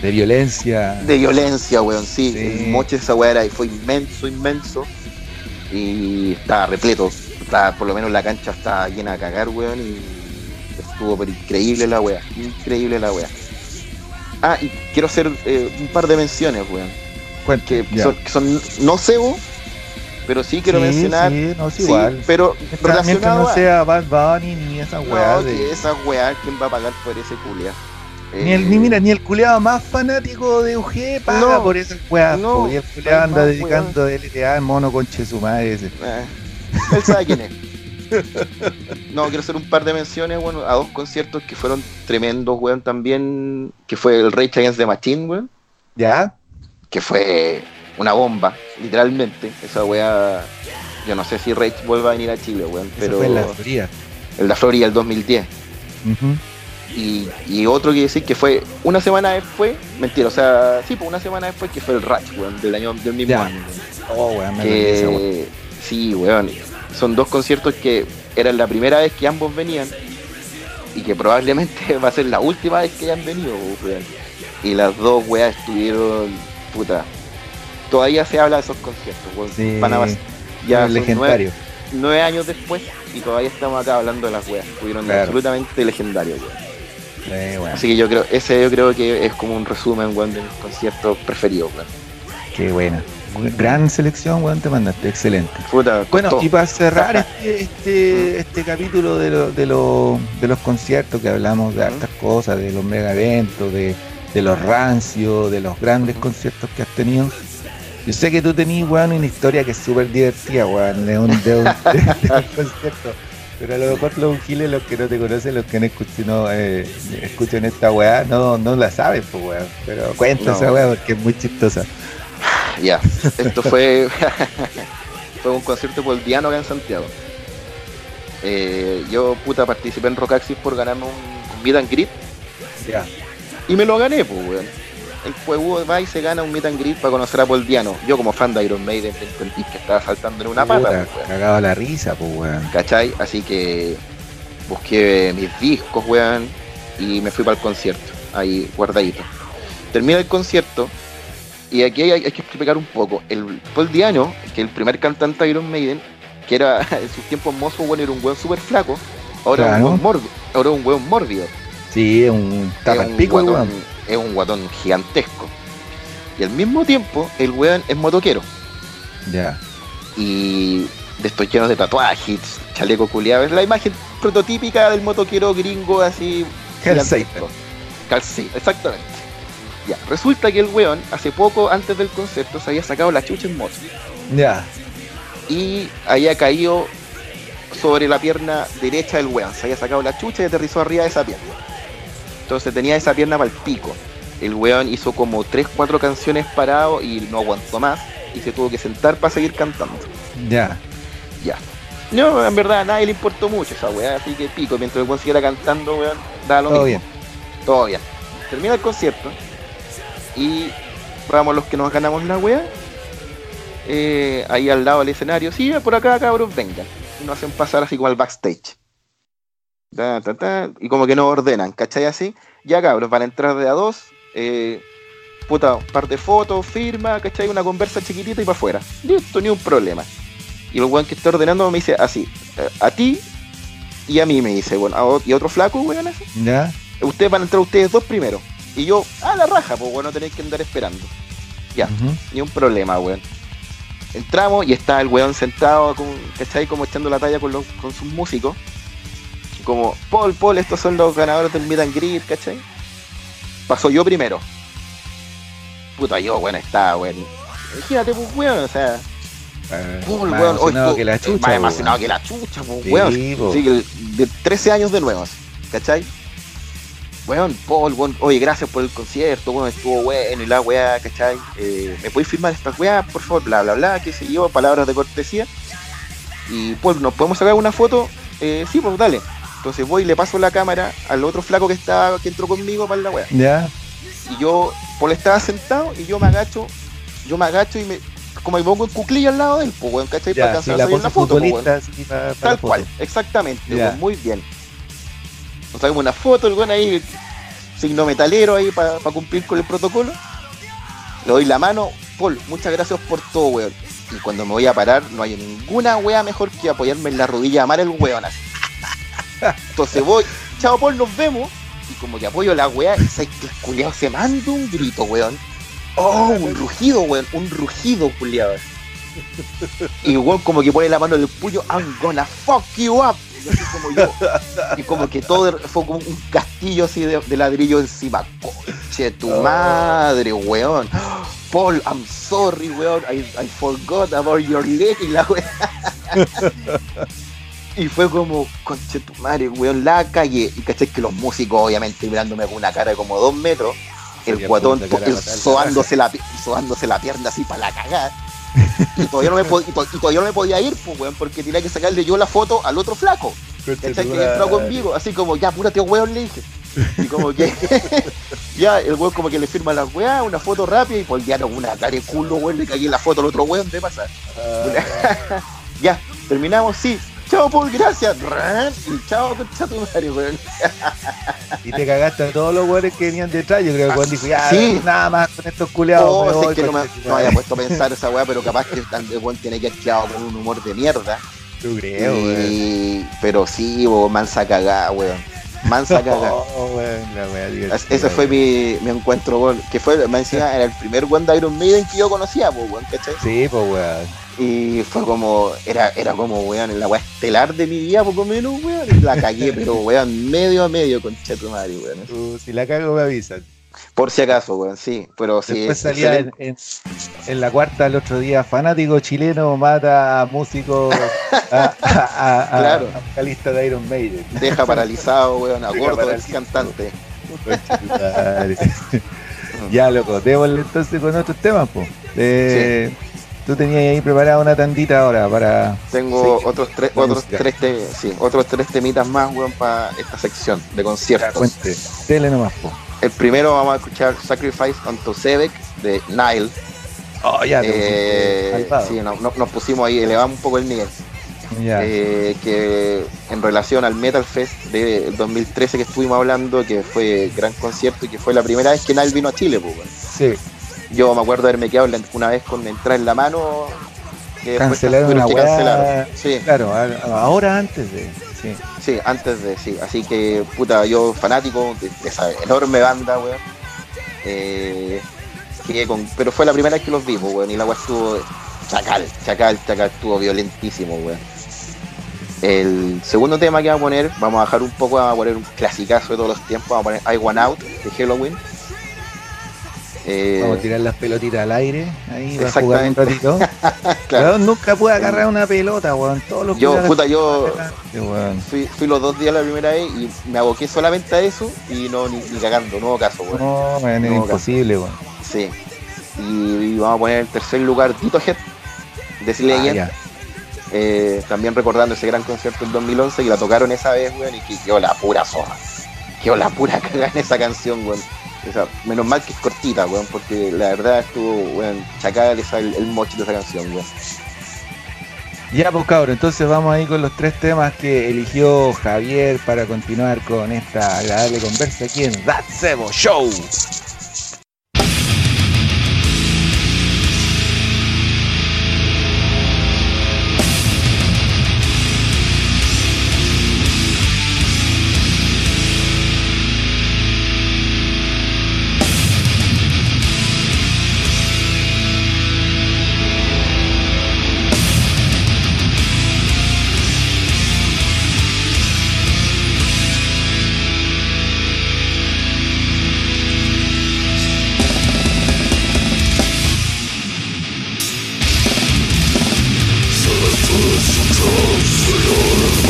A: de violencia.
B: De violencia, weón, sí. El moche esa weá era, fue inmenso, inmenso. Y estaba repleto. Estaba, por lo menos la cancha estaba llena de cagar, weón. Y estuvo pero increíble la weá. Increíble la weá. Ah, y quiero hacer eh, un par de menciones, weón. Que son, que son, no cebo, pero sí quiero mencionar.
A: Sí, no es igual.
B: pero relacionado
A: no sea Bad Bunny ni esa weá.
B: No, de... esa weá, ¿quién va a pagar por ese culia?
A: Ni, el, ni, mira, ni el culeado más fanático de UG paga por esas weas. No, y el culeado anda dedicando LTA en mono conche su madre ese.
B: Eh, él sabe quién es. no, quiero hacer un par de menciones, bueno, a dos conciertos que fueron tremendos, weón, también. Que fue el Rage Against the Machine, weón.
A: ¿Ya?
B: Que fue una bomba, literalmente. Esa wea. Yo no sé si Rage vuelva a venir a Chile, weón, pero.
A: fue en la Florida.
B: El la Florida, el 2010. Y, otro que decir que fue una semana después, mentira, o sea, sí, pues una semana después que fue el Ratch, weón, del año del mismo año.
A: Oh, weón,
B: que, Sí, weón. Son dos conciertos que eran la primera vez que ambos venían y que probablemente va a ser la última vez que hayan venido, weón. Y las dos weas estuvieron, puta. Todavía se habla de esos conciertos, weón.
A: Sí, ya legendario.
B: Nueve, años después y todavía estamos acá hablando de las weas. Estuvieron absolutamente legendarios, weón. Así que yo creo, ese yo creo que es como un resumen, weón, de mis conciertos preferidos, weón.
A: Qué buena. Gran selección, weón, te mandaste, excelente.
B: bueno,
A: y para cerrar este, este, este capítulo de, lo, de, de los conciertos que hablamos de hartas cosas, de los mega eventos, de, los rancios, de los grandes conciertos que has tenido. Yo sé que tú tenías, weón, una historia que es súper divertida, weón, de un, de un concierto pero a lo mejor los giles, los que no te conocen, los que no escuchan, no, eh, escuchan esta weá, no, no la saben, pues weá. Pero cuenta esa weá porque es muy chistosa.
B: Ya, esto fue fue un concierto poldiano acá en Santiago. Eh, yo puta participé en Rockaxis por ganarme un, un meet and greet.
A: Ya.
B: Y me lo gané, pues weón el juego va y se gana un meet and greet para conocer a Paul Diano. Yo como fan de Iron Maiden sentí que estaba saltando en una pata.
A: Pues, cagaba la risa, pues weón.
B: ¿Cachai? Así que busqué mis discos, weón, y me fui para el concierto, ahí guardadito. Termina el concierto, y aquí hay, que explicar un poco. El Paul Diano, que el primer cantante de Iron Maiden, que era en sus tiempos mozo, weón, era un weón súper flaco, ahora, es un mórbido, ahora un weón mórbido.
A: Sí, un tapa pico, weón
B: es un guatón gigantesco. Y al mismo tiempo, el weón es motoquero.
A: Ya.
B: Y después llenos de tatuajes, chaleco culiado. Es la imagen prototípica del motoquero gringo así.
A: Calceito.
B: Calceito, exactamente. Ya, resulta que el weón, hace poco, antes del concierto, se había sacado la chucha en moto.
A: Ya.
B: Y había caído sobre la pierna derecha del weón. Se había sacado la chucha y aterrizó arriba de esa pierna. Entonces tenía esa pierna para el pico. El weón hizo como 3, 4 canciones parado y no aguantó más. Y se tuvo que sentar para seguir cantando.
A: Ya.
B: Ya. No, en verdad a nadie le importó mucho esa weá, así que pico, mientras el weón siguiera cantando, weón, da lo
A: Todo bien.
B: Todo bien. Termina el concierto y vamos los que nos ganamos la weá. Eh, ahí al lado del escenario, sí, por acá cabros, vengan. Y nos hacen pasar así como al backstage y como que no ordenan, ¿cachai? Así, ya cabros, van a entrar de a dos, eh, puta, un par de fotos, firma, ¿cachai? Una conversa chiquitita y para afuera. Listo, ni un problema. Y el weón que está ordenando me dice así, a ti y a mí me dice, bueno, y otro flaco, weón, así.
A: Ya.
B: Ustedes van a entrar ustedes dos primero. Y yo, ah, la raja, pues bueno, tenéis que andar esperando. Ya, ni un problema, weón. Entramos y está el weón sentado, con, ¿cachai? Como echando la talla con, los, con sus músicos. Como, Paul, Paul, estos son los ganadores del Meet and Greet, ¿cachai? Pasó yo primero. Puta, yo, weón, está, weón. Imagínate, pues, weón, o sea.
A: Eh, Paul, más weón, emocionado que la chucha.
B: Más emocionado que la chucha, pues, weón. Sí, de 13 años de nuevo, ¿cachai? weón, Paul, weón, oye, gracias por el concierto, weón, estuvo bueno y la weá, ¿cachai? Eh, ¿Me podéis firmar esta weá, por favor? Bla, bla, bla, qué sé yo, palabras de cortesía. Y pues, ¿nos podemos sacar una foto? Eh, sí, pues dale. Entonces voy y le paso la cámara al otro flaco que estaba, que entró conmigo para la weá.
A: Ya.
B: Y yo, Paul estaba sentado y yo me agacho, yo me agacho y me, como me pongo en cuclilla al lado de él, pues weón, ¿cachai?
A: para alcanzar a salir una foto, pues,
B: Tal cual, exactamente, pues, muy bien. Nos sacamos una foto, el weón ahí, signo metalero ahí para cumplir con el protocolo. Le doy la mano, Paul, muchas gracias por todo, weón. Y cuando me voy a parar, no hay ninguna wea mejor que apoyarme en la rodilla a amar el weón así. Entonces voy, chao Paul, nos vemos. Y como que apoyo la wea, y culiado se manda un grito, weón. Oh, un rugido, weón, un rugido, culiado. Y weón como que pone la mano en el puño, I'm gonna fuck you up y como que todo fue como un castillo así de, ladrillo encima. Coche, tu oh. madre, weón. Paul, I'm sorry, weón. I, I forgot about your leg y la weón. y fue como, conche tu madre, weón, la calle. Y caché que los músicos, obviamente, mirándome con una cara de como dos metros. El guatón, el, soándose, la, soándose la pierna así para la cagada y todavía no me, todavía no me podía ir, pues, weón, porque tenía que sacarle yo la foto al otro flaco. ¿Cachai? Que entró conmigo, así como, ya, apúrate, weón, le dije. Y como que, ya, el weón como que le firma la weá, una foto rápida, y pues ya no, una cara de culo, weón, le cagué la foto al otro weón, de pasar. Ah. ya, terminamos, sí, chao Paul, gracias. Y chao, concha tu madre, weón.
A: Y te cagaste a todos los weones que venían detrás. Yo creo que Juan dijo, ya, sí. nada más con estos culeados.
B: No, sé que no me, no había puesto a pensar esa weá, pero capaz que el weón tiene que haber con un humor de mierda.
A: Yo creo, weón.
B: Pero sí, weón, mansa cagada, weón. Mansa cagada. Oh, Ese fue mi, mi encuentro, weón. Que fue, me decía, era el primer weón de Iron Maiden que yo conocía, weón, ¿cachai?
A: Sí, pues, weón.
B: Y fue como, era, era como, weón, en la weá estelar de mi vida, poco menos, weón. La cagué, pero weón, medio a medio con Mario, weón.
A: Uh, si la cago me avisan.
B: Por si acaso, weón, sí. Pero sí.
A: Después salía en, en, la cuarta el otro día, fanático chileno mata a músico, a, a, a,
B: claro.
A: vocalista de Iron Maiden.
B: Deja paralizado, weón, a gordo del cantante.
A: ya, loco, démosle entonces con otros temas, pues. sí. Tú tenías ahí preparada una tandita ahora para.
B: Tengo otros tres, otros tres, sí, otros tres temitas más, weón, para esta sección de conciertos.
A: tele nomás, po.
B: El primero vamos a escuchar Sacrifice on Tosebek de Nile.
A: Oh, ya,
B: eh, sí, no, nos pusimos ahí, elevamos un poco el nivel. Eh, que en relación al Metal Fest del 2013 que estuvimos hablando, que fue gran concierto y que fue la primera vez que Nile vino a Chile, pues,
A: Sí.
B: Yo me acuerdo de haberme quedado una vez con entrar en la mano.
A: Que cancelaron una que cancelaron. Sí. Claro, ahora antes de. Sí.
B: sí, antes de, sí. Así que, puta, yo fanático de, esa enorme banda, weón. Eh, con, pero fue la primera vez que los vimos, weón. Y la weá estuvo chacal, chacal, chacal, estuvo violentísimo, weón. El segundo tema que vamos a poner, vamos a bajar un poco, vamos a poner un clasicazo de todos los tiempos, vamos a poner I Want Out de Halloween.
A: Eh, Vamos a tirar las pelotitas al aire, ahí va a jugar un ratito. claro. nunca pude agarrar una pelota, weón. Todos los
B: yo, puta, yo fui, fui, los dos días la primera vez y me aboqué solamente a eso y no ni, cagando, nuevo caso, weón.
A: No, man, es imposible, weón.
B: Sí. Y, vamos a poner en tercer lugar Tito Head de Slade ah, eh, también recordando ese gran concierto del 2011 que la tocaron esa vez, weón, y que quedó la pura soja. Quedó la pura cagada en esa canción, weón menos mal que es cortita, weón, porque la verdad estuvo, weón, chacada el, el mocho de esa canción, weón.
A: Ya, pues cabrón, entonces vamos ahí con los tres temas que eligió Javier para continuar con esta agradable conversa aquí en That Sebo Show. Júnior.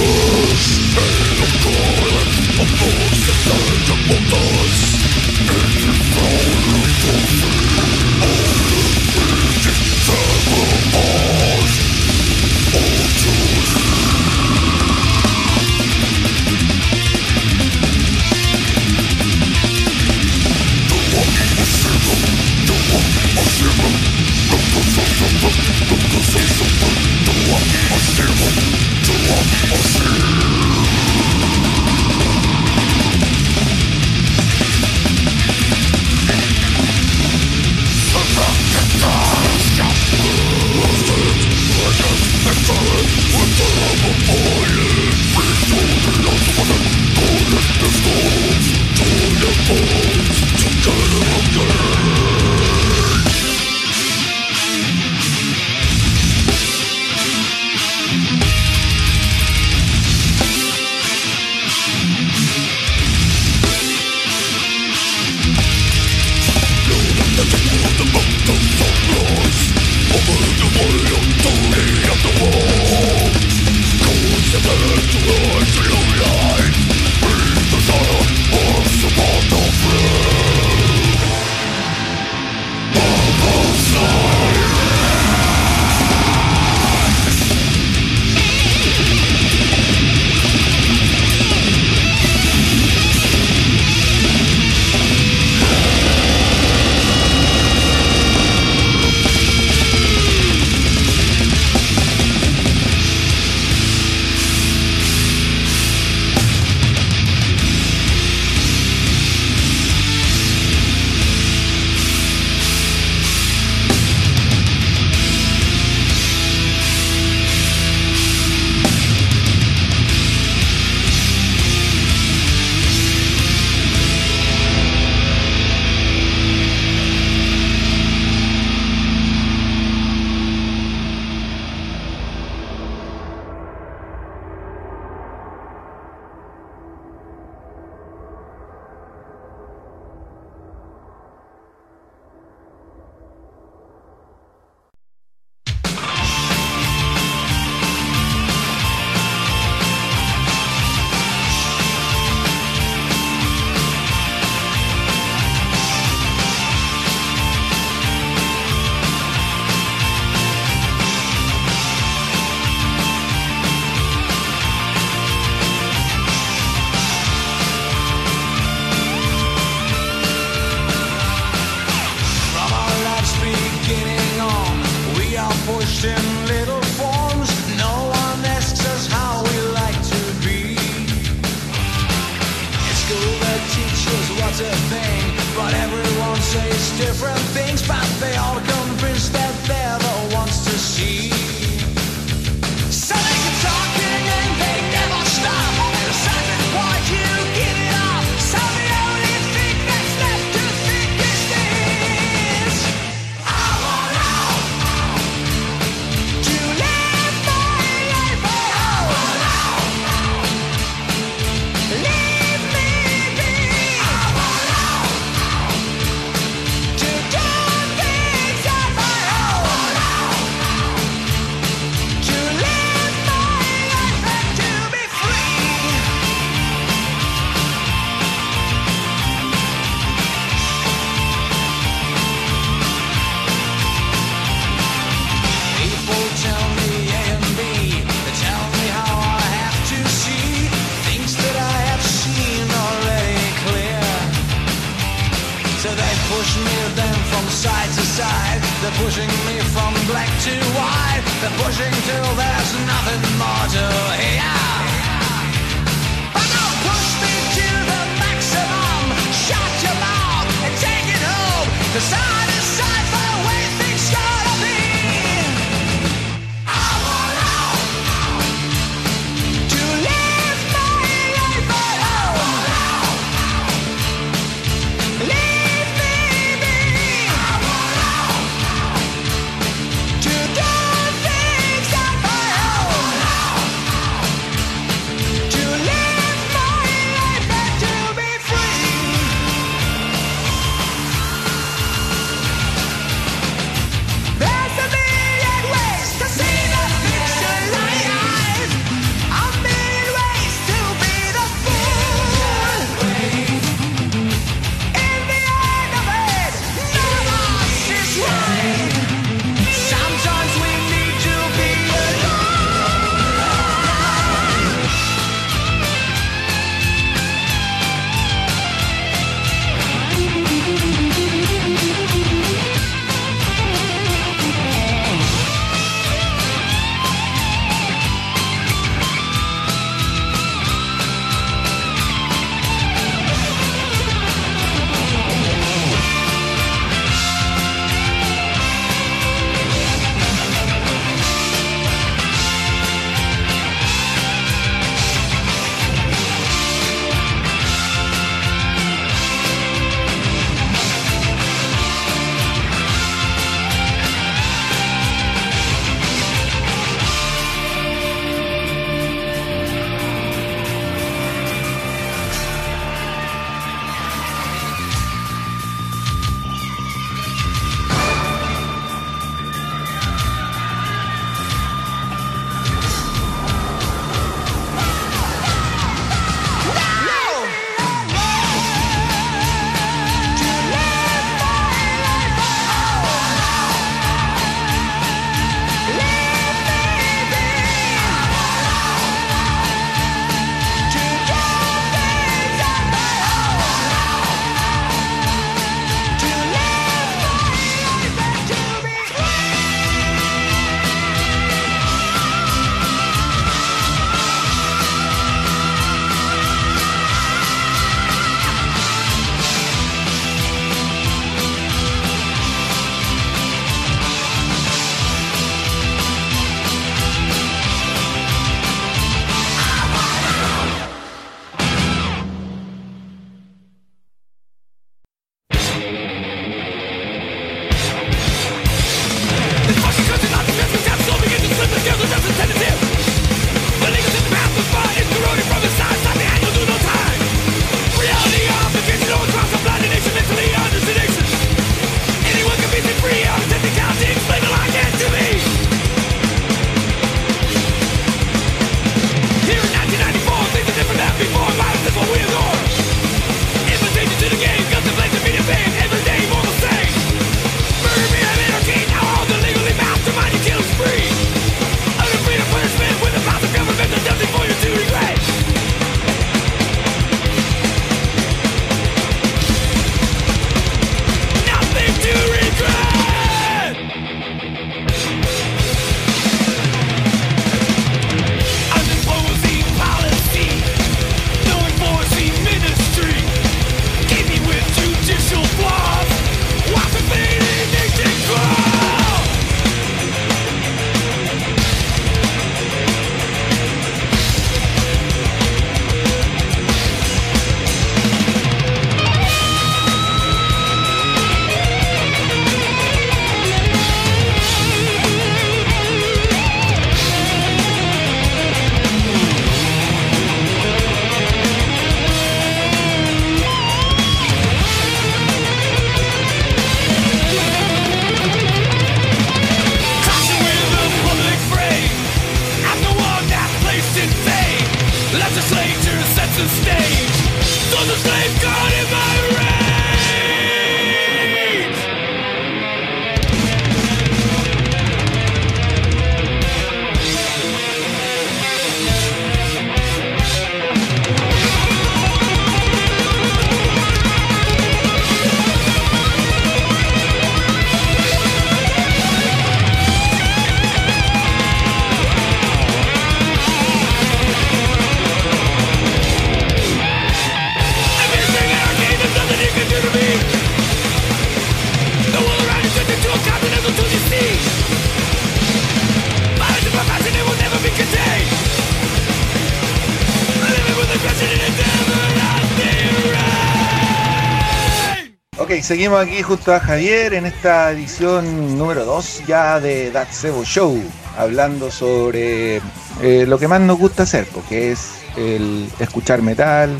A: Seguimos aquí junto a Javier en esta edición número 2 ya de That Sebo Show, hablando sobre eh, lo que más nos gusta hacer, porque es el escuchar metal,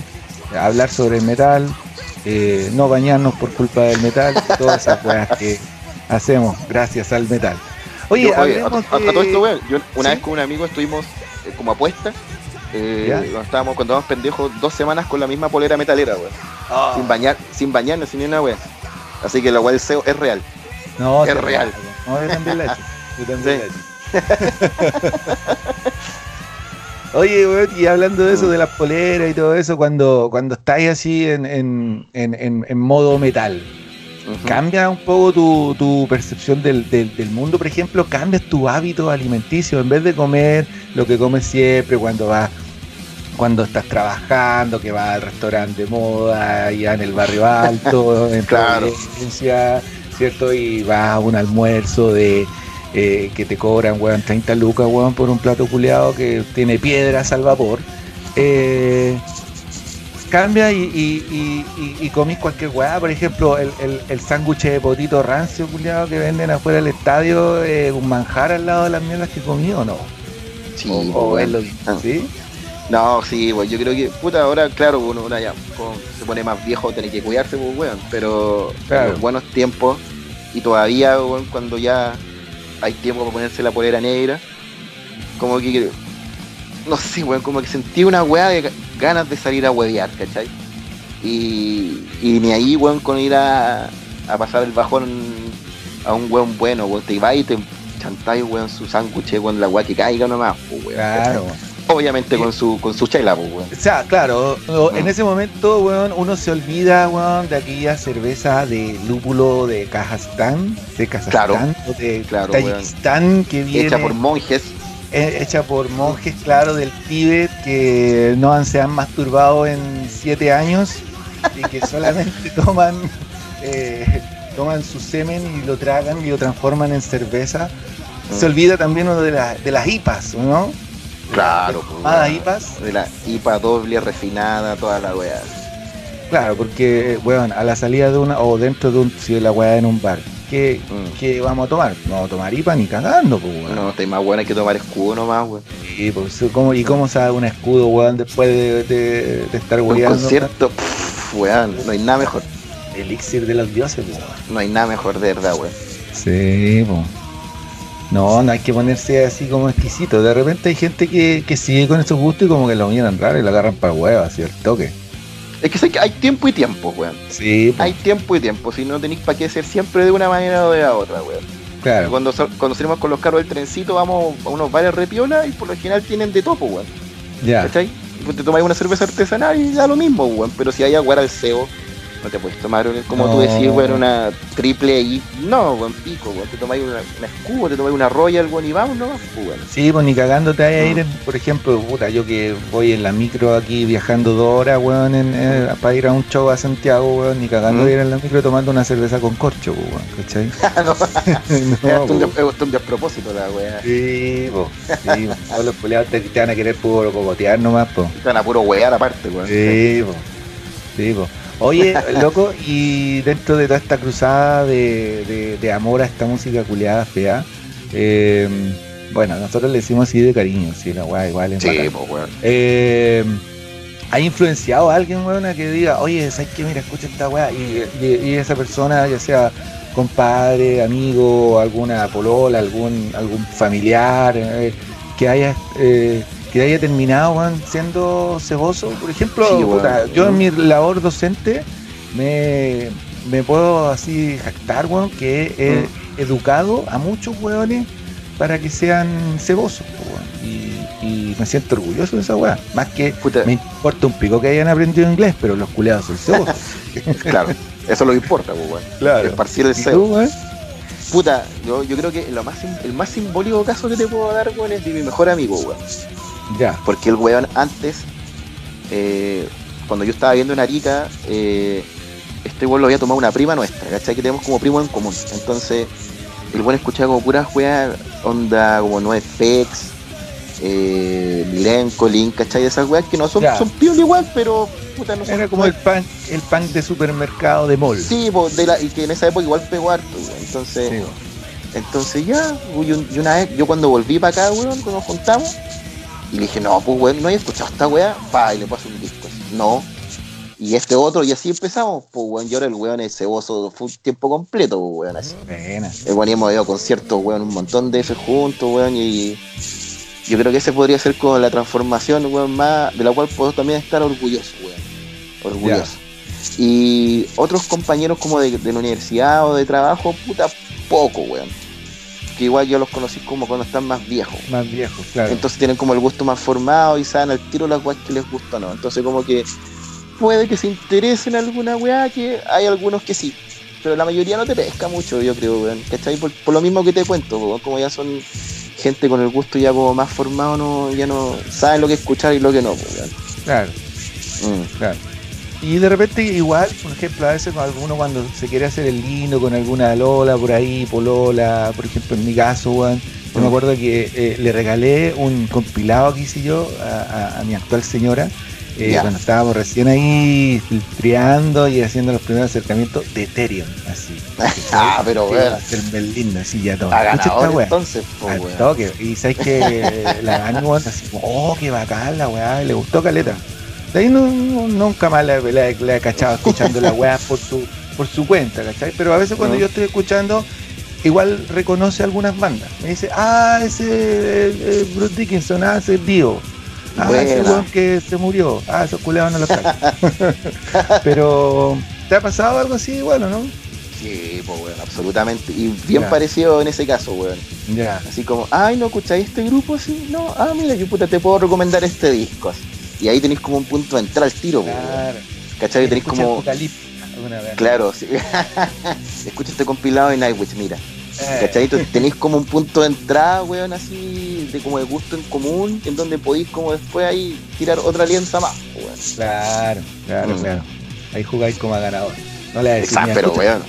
A: hablar sobre el metal, eh, no bañarnos por culpa del metal, todas esas cosas que hacemos gracias al metal.
B: Oye, a, todo esto, yo una vez con un amigo estuvimos eh, como apuesta, cuando estábamos, cuando pendejos, dos semanas con la misma polera metalera, weón. Ah. Sin bañar, sin bañarnos, sin ni una weón. Así que la web SEO es real.
A: No,
B: es real.
A: No, yo también la Yo también Oye, weón, y hablando de eso, de las poleras y todo eso, cuando, cuando estáis así en, en, en, en modo metal, ¿cambia un poco tu, tu percepción del, del, del, mundo? Por ejemplo, ¿cambias tu hábito alimenticio? En vez de comer lo que comes siempre cuando vas cuando estás trabajando, que vas al restaurante de moda, ya en el barrio alto, en claro. ¿cierto? Y vas a un almuerzo de eh, que te cobran, weón, 30 lucas, weón, por un plato culeado que tiene piedras al vapor. Eh, cambia y, y, y, comís cualquier weá, por ejemplo, el, el, sándwich de potito rancio, culiado, que venden afuera del estadio, eh, un manjar al lado de las mierdas que comí o no.
B: Sí, o, es lo ¿sí? No, sí, pues yo creo que, puta, ahora, claro, uno, ya se pone más viejo, tiene que cuidarse, pues, weón, pero en los buenos tiempos, y todavía, weón, cuando ya hay tiempo para ponerse la polera negra, como que, no sé, weón, como que sentí una weá de ganas de salir a huevear, ¿cachai? Y, y ni ahí, weón, con ir a, a pasar el bajón a un weón bueno, weón, te ibas y te chantáis, weón, su sándwich, weón, la weá que caiga nomás, pues, weón. Claro. Obviamente con su con su chela, pues,
A: weón. O sea, claro, en ese momento, weón, uno se olvida, weón, de aquella cerveza de lúpulo de Kazajstán, de Kazajstán, o de claro, Tayikistán, que viene...
B: Hecha por monjes.
A: Eh, hecha por monjes, claro, del Tíbet, que no se han masturbado en siete años y que solamente toman... Eh, toman su semen y lo tragan y lo transforman en cerveza. Se mm. olvida también uno de, de las IPAs, ¿no?
B: Claro,
A: pues, IPAs.
B: De la IPA doble refinada, toda la weá.
A: Claro, porque, weón, a la salida de una, o dentro de un, si la weá en un bar, ¿qué, mm. ¿qué, vamos a tomar? No vamos a tomar IPA ni cagando, pues, weón.
B: No, está más buena que tomar escudo nomás, weón.
A: Sí, pues, ¿cómo, ¿y cómo sabe un escudo, weón, después de, de, de estar
B: weón? Un concierto, weón, no hay nada mejor.
A: Elixir de los dioses, weón.
B: No hay nada mejor de verdad, weón.
A: Sí, pues. No, no hay que ponerse así como exquisito. De repente hay gente que, sigue con esos gustos y como que lo miran raro y lo agarran para huevas, así el toque.
B: Es que hay tiempo y tiempo, weón.
A: Sí.
B: Hay tiempo y tiempo. Si no tenéis para qué ser siempre de una manera o de la otra, weón.
A: Claro.
B: Cuando, cuando salimos con los carros del trencito, vamos a unos bares repiola y por lo general tienen de topo, weón.
A: Ya.
B: ¿Cachai? Pues te tomáis una cerveza artesanal y da lo mismo, weón. Pero si hay agua al cebo no te puedes tomar, como tú decís, weón, una triple y no, buen pico, weón. Te tomáis una, una escudo, te tomáis una Royal, weón, y vamos, ¿no?
A: Pues, sí, pues ni cagándote a ir, por ejemplo, puta, yo que voy en la micro aquí viajando dos horas, weón, en, para ir a un show a Santiago, weón, ni cagando ir en la micro tomando una cerveza con corcho, weón, ¿cachai?
B: no, no, es un despropósito la weón.
A: Sí, pues, sí, los poleados te, van a querer puro cogotear nomás, pues.
B: Te van a puro wear aparte, weón.
A: Sí, pues. Sí, pues. Oye, loco, y dentro de toda esta cruzada de, amor a esta música culiada fea, eh, bueno, nosotros le decimos así de cariño, sí, la weá igual es
B: Sí, pues weón.
A: Eh, ¿Ha influenciado a alguien, weón, a que diga, oye, ¿sabes qué? Mira, escucha esta weá, y, esa persona, ya sea compadre, amigo, alguna polola, algún, algún familiar, eh, que haya que haya terminado siendo ceboso. Por ejemplo, yo en mi labor docente me, puedo así jactar, weón, que he mm. educado a muchos weones para que sean cebosos, y, me siento orgulloso de esa weá. Más que me importa un pico que hayan aprendido inglés, pero los culeados son cebosos.
B: claro, eso es lo que importa, weón. Claro. Esparcir el cebo. Puta, yo, yo creo que lo más, el más simbólico caso que te puedo dar, weón, es de mi mejor amigo, weón. Ya. Porque el weón antes, eh, cuando yo estaba viendo en Arica, eh, este weón lo había tomado una prima nuestra, ¿cachai? Que tenemos como primo en común. Entonces, el weón escuchaba como puras weas, onda como no Pex, eh, Milenko, Link, ¿cachai? Esas weas que no son, son igual, pero
A: puta, no Era como el pan, el pan de supermercado de mall.
B: Sí, de la, y que en esa época igual pegó harto, Entonces, entonces ya, y una vez, yo cuando volví para acá, weón, cuando nos juntamos, y le dije, no, pues weón, no he escuchado esta wea, pa, y le paso un disco. No, y este otro, y así empezamos, pues weón, y ahora el weón es ceboso fue un tiempo completo, pues weón, así. El weón hemos ido conciertos, weón, un montón de veces juntos, weón, y yo creo que ese podría ser como la transformación, weón, más, de la cual puedo también estar orgulloso, weón. Orgulloso. Y otros compañeros como de, de, la universidad o de trabajo, puta, poco, weón. Que igual yo los conocí como cuando están más viejos.
A: Más viejos, claro.
B: Entonces tienen como el gusto más formado y saben al tiro las weas que les gusta no. Entonces como que puede que se interesen en alguna weá, que hay algunos que sí. Pero la mayoría no te pesca mucho, yo creo, weón. ¿Cachai? Por, por lo mismo que te cuento, weón. Como ya son gente con el gusto ya como más formado, no, ya no saben lo que escuchar y lo que no, weón.
A: Claro. Mm. Claro. Y de repente igual, por ejemplo, a veces alguno cuando se quiere hacer el lindo con alguna Lola por ahí, Polola, por ejemplo en mi caso, weón, yo me mm. acuerdo que eh, le regalé un compilado que hice yo a mi actual señora, eh, cuando estábamos recién ahí filtreando y haciendo los primeros acercamientos de Ethereum, así.
B: ah, pero bueno.
A: El Berlín, así ya todo.
B: entonces, pues.
A: Y sabes que la ganó así, oh, qué bacán la weá, le gustó caleta. De ahí no, nunca más la, he cachado escuchando la weá por su, por su cuenta, ¿cachai? Pero a veces cuando yo estoy escuchando, igual reconoce algunas bandas. Me dice, ah, ese eh, eh, Bruce Dickinson, ah, ese Dio Ah, ese weón que se murió. Ah, esos culeados no los Pero, ¿te ha pasado algo así igual o no?
B: Sí, pues weón, absolutamente. Y bien parecido en ese caso, weón. Ya. Así como, ay, ¿no escucháis este grupo así? No, ah, mira, yo puta te puedo recomendar este disco. Y ahí tenéis como un punto de entrar al tiro, claro. ¿Cachai? Tenéis como. Claro, sí. Escucha este compilado de Nightwish, mira. Eh. ¿Cachai? tenéis como un punto de entrada, weón, así, de como de gusto en común, en donde podéis como después ahí tirar otra alianza más, weón.
A: Claro, claro, mm. claro. Ahí jugáis como a ganador. No le
B: Exacto, pero weón.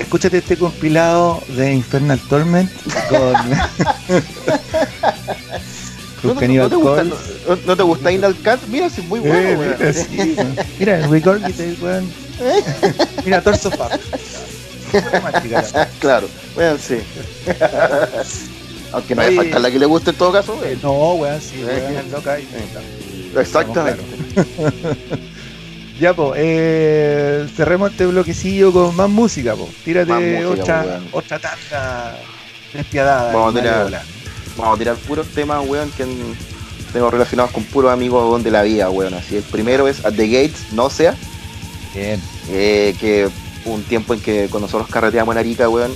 A: Escúchate este compilado de Infernal Torment con.
B: ¿No, no, te gusta, no, te gusta Inal Cat? Mira, si es muy bueno, eh, weón. Mira, sí,
A: mira el weón. mira, Torso Fab.
B: claro, bueno, sí. Aunque no hay falta la que le guste en todo caso.
A: Eh, no, weón, sí, weón, es loca y
B: Exactamente.
A: ya, pues, eh, cerremos este bloquecillo con más música, pues. Tírate otra, otra tanda despiadada.
B: Vamos a tirar, vamos a tirar puros temas, weón, que tengo relacionados con puros amigos de la vida, weón. Así, el primero es At the Gates, no sea.
A: Bien.
B: Eh, que un tiempo en que cuando nosotros carreteamos en Arica, weón,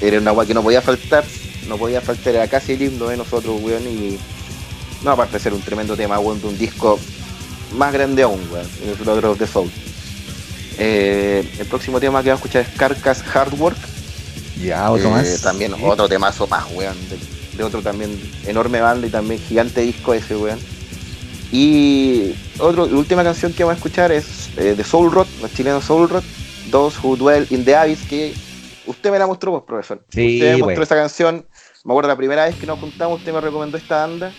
B: era una agua que no podía faltar, no podía faltar, era casi el himno de nosotros, weón, y no, aparte de ser un tremendo tema, weón, de un disco más grande aún, weón, el Brother of the Soul. Eh, el próximo tema que vamos a escuchar es Carcass Hard Work.
A: Ya, otro eh, más.
B: También otro temazo más, weón, de, otro también enorme banda y también gigante disco ese, weón. Y otro, la última canción que vamos a escuchar es eh, de Soul Rot, los chilenos Soul Rot, Those Who Dwell in the Abyss, que usted me la mostró, pues, profesor.
A: Sí,
B: usted me mostró esa canción. Me acuerdo la primera vez que nos juntamos, usted me recomendó esta banda.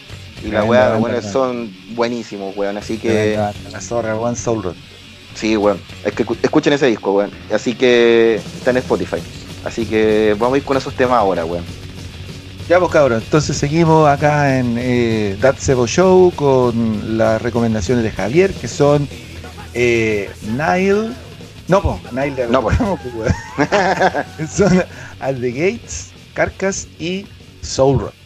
B: Y weas, bueno, son buenísimos, weón. Así que.
A: La zorra, One Soul Road.
B: Sí, weón. Es que escuchen ese disco, weón. Así que está en Spotify. Así que vamos a ir con esos temas ahora, weón.
A: Ya pues cabrón, entonces seguimos acá en eh, That Sebo Show con las recomendaciones de Javier, que son eh, Nile, no, po, Nile
B: no, pues.
A: Son At the Gates, Carcass y Soul Rot.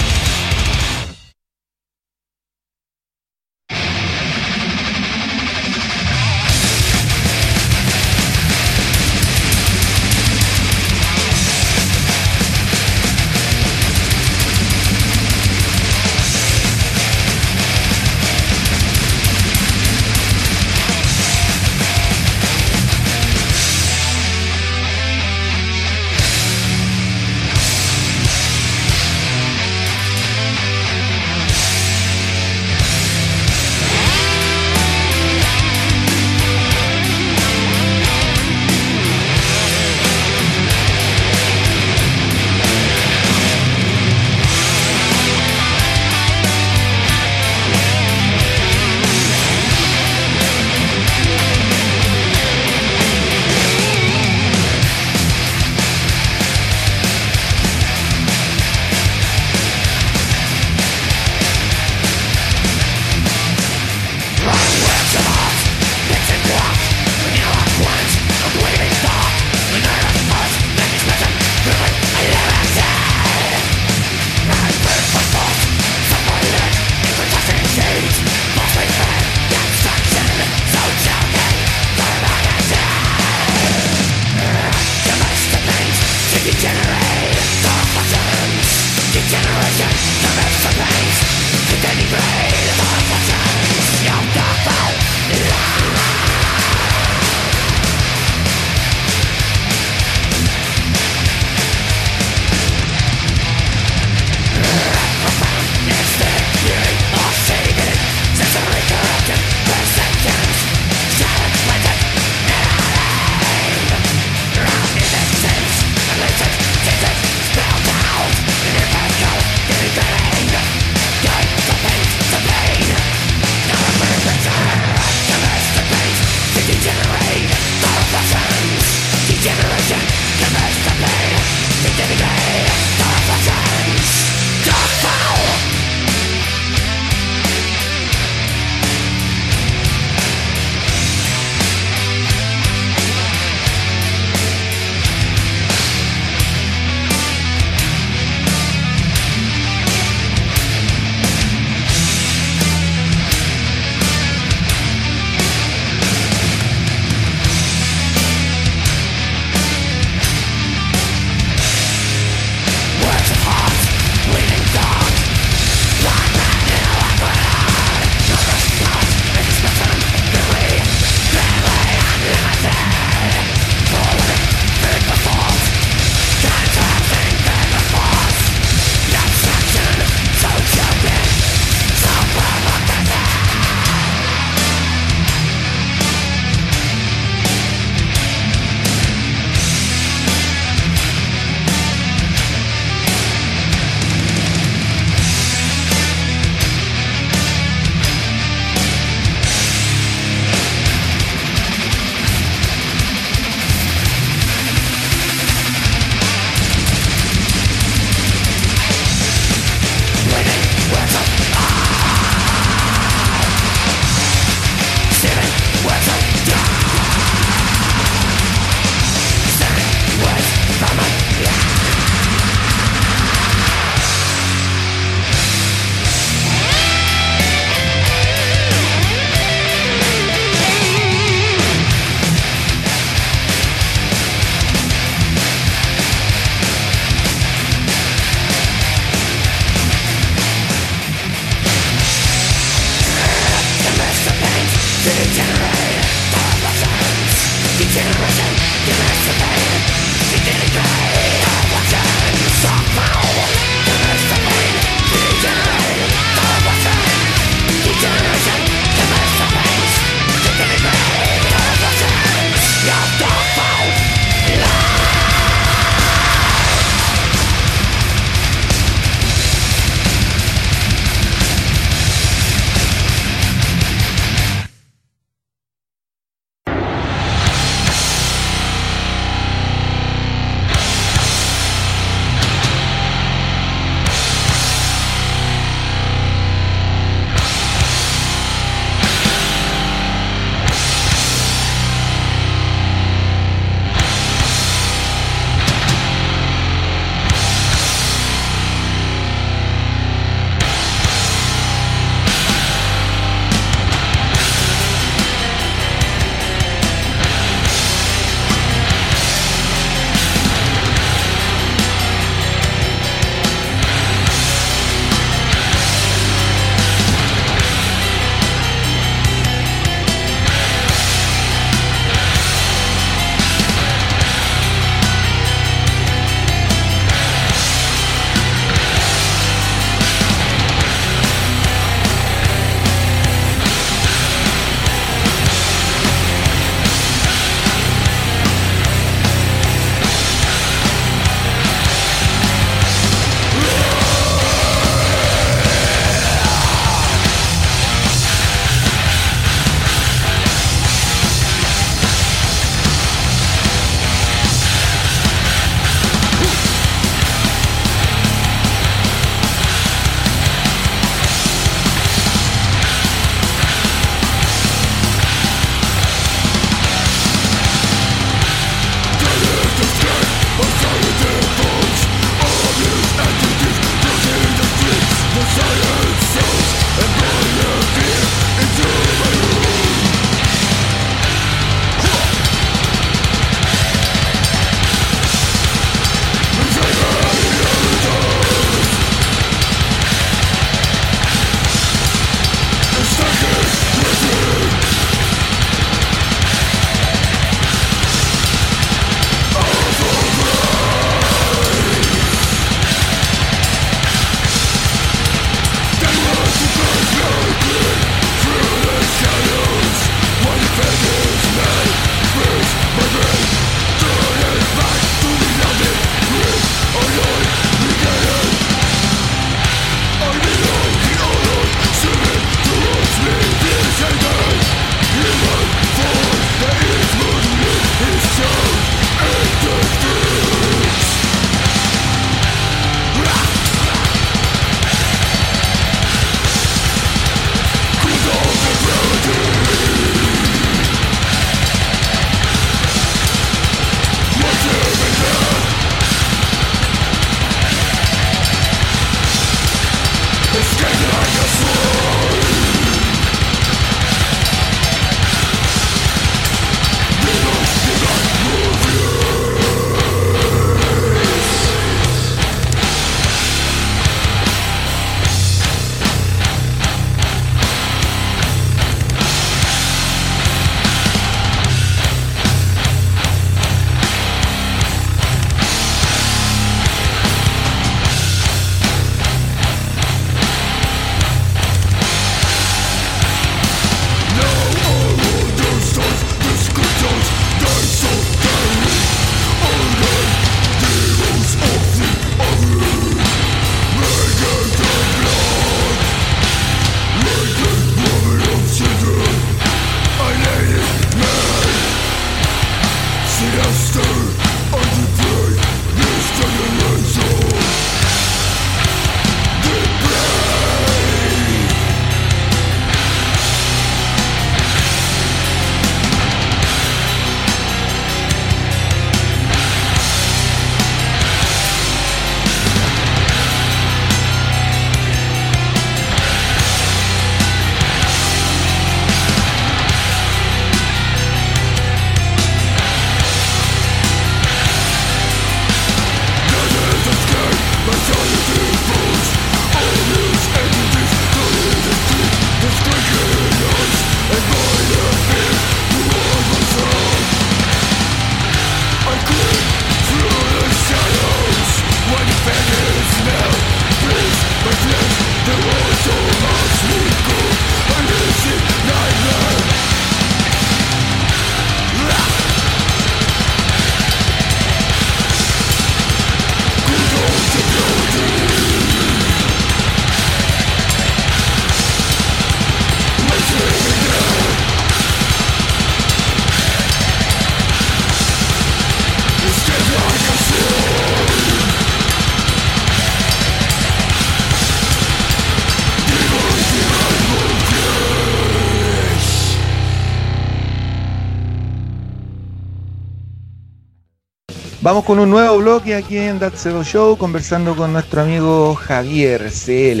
A: Con un nuevo bloque aquí en That Show, conversando con nuestro amigo Javier CL.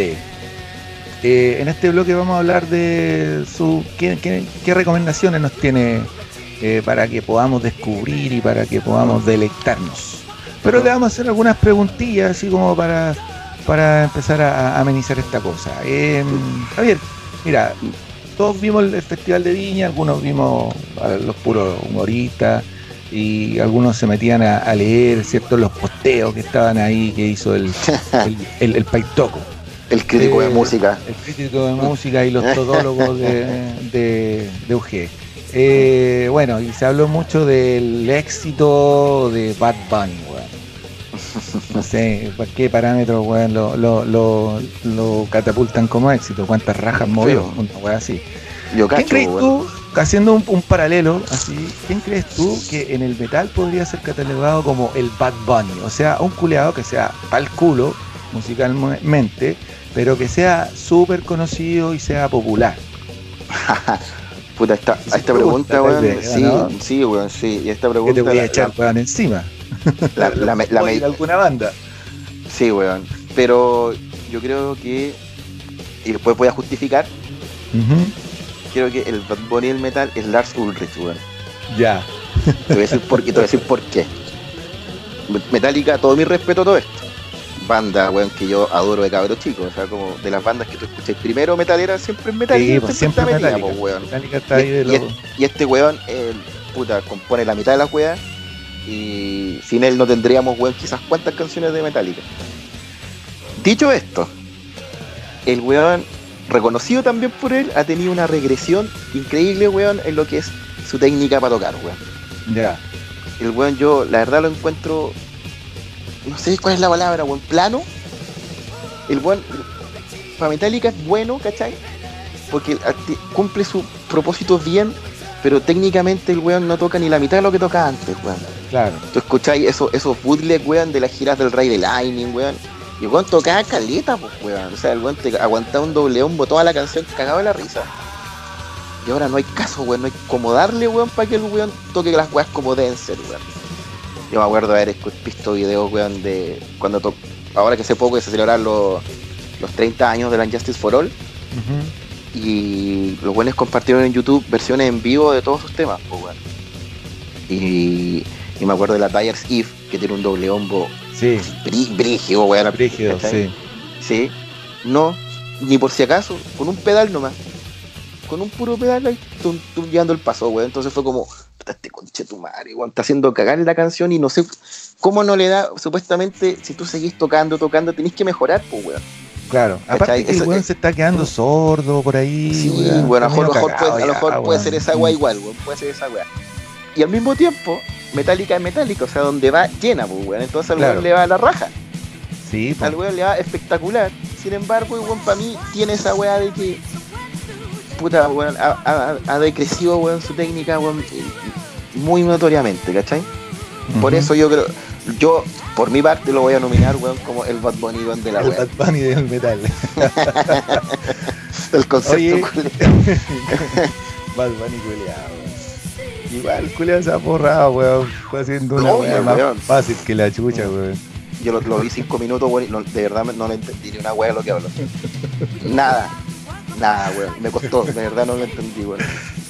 A: Eh, en este bloque vamos a hablar de su qué, recomendaciones nos tiene eh, para que podamos descubrir y para que podamos deleitarnos. Pero le vamos a hacer algunas preguntillas así como para, para empezar a, amenizar esta cosa. Em, Javier, mira, todos vimos el Festival de Viña, algunos vimos los puros humoristas y algunos se metían a, leer ciertos los posteos que estaban ahí que hizo el, el, el Paitoco.
B: El crítico de música.
A: El crítico de música y los todólogos de, de, UG. Eh, bueno, y se habló mucho del éxito de Bad Bunny, weón. No sé, ¿por qué parámetros, weón, lo, lo, lo, catapultan como éxito? ¿Cuántas rajas movió? Una weón así. Yo ¿Quién crees tú, haciendo un, un, paralelo así, quién crees tú que en el metal podría ser catalogado como el Bad Bunny? O sea, un culeado que sea pa'l culo musicalmente, pero que sea súper conocido y sea popular.
B: Puta, esta, esta pregunta, weón, sí, sí, weón, sí, y esta pregunta...
A: ¿Qué te voy a echar, weón, encima?
B: La, la, la,
A: alguna banda?
B: Sí, weón, pero yo creo que, y después voy a justificar, creo que el Bad Bunny del metal es Lars Ulrich, weón.
A: Ya.
B: Te voy a decir por qué, te voy a decir por qué. Metallica, todo mi respeto a todo esto banda, weón, que yo adoro de cabros chicos. O sea, como de las bandas que tú escuchas primero metalera, siempre es metal.
A: Sí, pues, siempre
B: metalera, pues, weón. y, este weón, puta, compone la mitad de las weas. Y sin él no tendríamos, weón, quizás cuántas canciones de Metallica. Dicho esto, el weón, reconocido también por él, ha tenido una regresión increíble, weón, en lo que es su técnica para tocar, weón.
A: Ya.
B: El weón, yo la verdad lo encuentro no sé cuál es la palabra, buen plano. El buen, para Metallica es bueno, ¿cachai? Porque cumple su propósito bien, pero técnicamente el weón no toca ni la mitad de lo que toca antes, weón.
A: Claro.
B: Tú escucháis esos, esos weón, de las giras del Rey de Lightning, weón. Y el weón tocaba caleta, pues, weón. O sea, el weón te aguantaba un doble hombo toda la canción, cagaba la risa. Y ahora no hay caso, weón. No hay como darle, weón, para que el weón toque las weas como deben ser, weón. Yo me acuerdo de haber visto videos, weón, de cuando to ahora que hace poco se celebraron los, los 30 años de la Justice for All. Y los buenos compartieron en YouTube versiones en vivo de todos sus temas, pues, weón. Y, y, me acuerdo de la Tires Eve, que tiene un doble hombo.
A: Sí.
B: brígido, weón.
A: Brígido, sí.
B: Sí. No, ni por si acaso, con un pedal nomás. Con un puro pedal ahí, tú, guiando el paso, weón. Entonces fue como, este conche tu madre, está haciendo cagar la canción y no sé cómo no le da, supuestamente, si tú seguís tocando, tocando, tenés que mejorar, pues, weón.
A: Claro, aparte que el weón se está quedando sordo por ahí.
B: Sí, bueno, a lo mejor, puede, a lo mejor puede ser esa weá igual, weón, puede ser esa weá. Y al mismo tiempo, Metallica es Metallica, o sea, donde va llena, pues, weón. Entonces al weón le va a la raja.
A: Sí,
B: Al weón le va espectacular. Sin embargo, weón, para mí tiene esa weá de que puta, weón, ha, ha, decrecido, weón, su técnica, weón, muy notoriamente, ¿cachai? Por eso yo creo, yo, por mi parte, lo voy a nominar, weón, como el Bad Bunny, weón, de la
A: El Bad Bunny del metal.
B: el concepto
A: Bad Bunny culeado, weón. Igual, culeado se ha forrado, weón. Fue haciendo una weá más fácil que la chucha, weón.
B: Yo lo, vi cinco minutos, weón, y de verdad no le entendí ni una weá lo que hablo. Nada. Nada, weón. Me costó, de verdad no lo entendí, weón.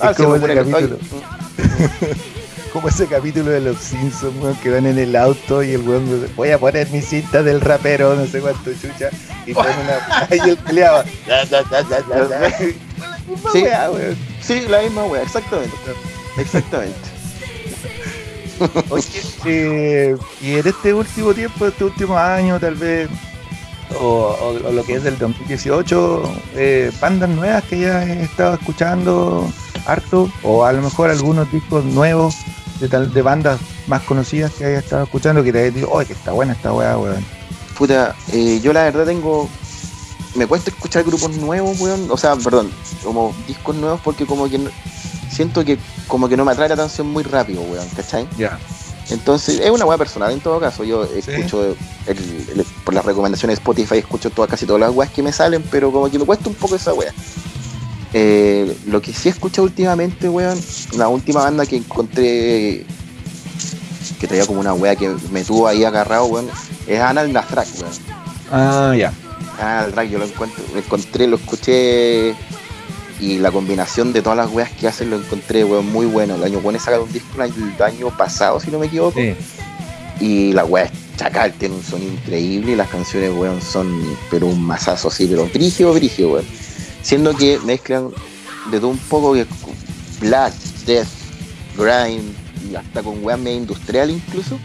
A: Ah, como ese capítulo. como ese capítulo de los Simpsons, weón, que van en el auto y el weón dice, voy a poner mi cinta del rapero, no sé cuánto chucha, y pone una. y el peleaba.
B: sí, sí, la misma weá, exactamente. Exactamente.
A: Oye, eh, y en este último tiempo, este último año, tal vez, o, lo que es del 2018, eh, bandas nuevas que ya he estado escuchando harto, o a lo mejor algunos discos nuevos de, tal, de bandas más conocidas que haya estado escuchando que te haya dicho, ¡ay, que está buena esta weá, weón!
B: Puta, eh, yo la verdad tengo. Me cuesta escuchar grupos nuevos, weón. O sea, perdón, como discos nuevos porque como que siento que como que no me atrae la atención muy rápido, weón, ¿cachai?
A: Ya.
B: Entonces, es una weá personal en todo caso. Yo escucho por las recomendaciones de Spotify, escucho todas, casi todas las weas que me salen, pero como que me cuesta un poco esa wea. Eh, lo que sí he escuchado últimamente, weón, la última banda que encontré que traía como una wea que me tuvo ahí agarrado, weón, es Anal Nastrak, weón.
A: Ah, ya.
B: Anal Nastrak, yo lo encuentro, lo encontré, lo escuché y la combinación de todas las weas que hacen lo encontré, weón, muy bueno. El año bueno sacaron un disco el año pasado, si no me equivoco. Y la wea es chacal, tiene un sonido increíble y las canciones, weón, son pero un masazo así, pero brígido, brígido, weón. Siendo que mezclan de todo un poco que black, death, grind y hasta con weas medio industrial incluso.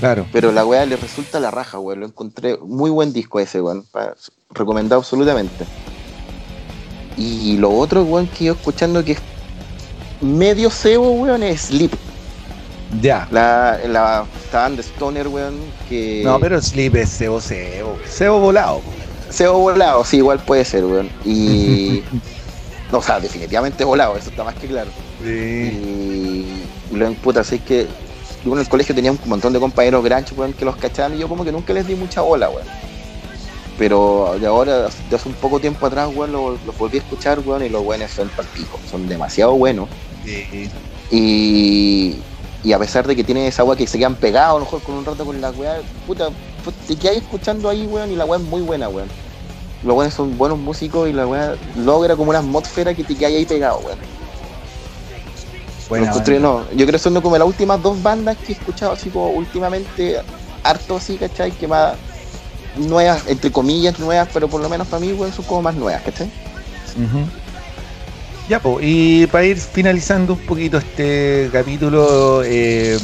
A: Claro.
B: Pero la wea le resulta la raja, weón. Lo encontré muy buen disco ese, weón. Recomendado absolutamente. Y lo otro, weón, que yo escuchando que es medio cebo, weón, es Sleep.
A: Ya.
B: La, la estaban de Stoner, weón, que.
A: No, pero Sleep es cebo, cebo. Cebo volado.
B: Cebo volado, sí, igual puede ser, weón. Y. no, o sea, definitivamente volado, eso está más que claro.
A: Sí.
B: Y, lo puta, así que yo en el colegio tenía un montón de compañeros granchos, weón, que los cachaban y yo como que nunca les di mucha bola, weón. Pero de ahora, de hace un poco tiempo atrás, weón, los lo volví a escuchar, weón, y los buenos son palpicos, son demasiado buenos. Y, y a pesar de que tiene esa weá que se quedan pegados, a lo mejor con un rato con la weá, puta, te quedas escuchando ahí, weón, y la weá es muy buena, weón. Los weones son buenos músicos y la weá logra como una atmósfera que te quedas ahí pegado, weón. Bueno, no, yo creo que son como las últimas dos bandas que he escuchado así como últimamente, harto así, ¿cachai? Que más nuevas, entre comillas nuevas, pero por lo menos para mí, weón, son como más nuevas, ¿cachai?
A: Ya, pues, y para ir finalizando un poquito este capítulo, eh,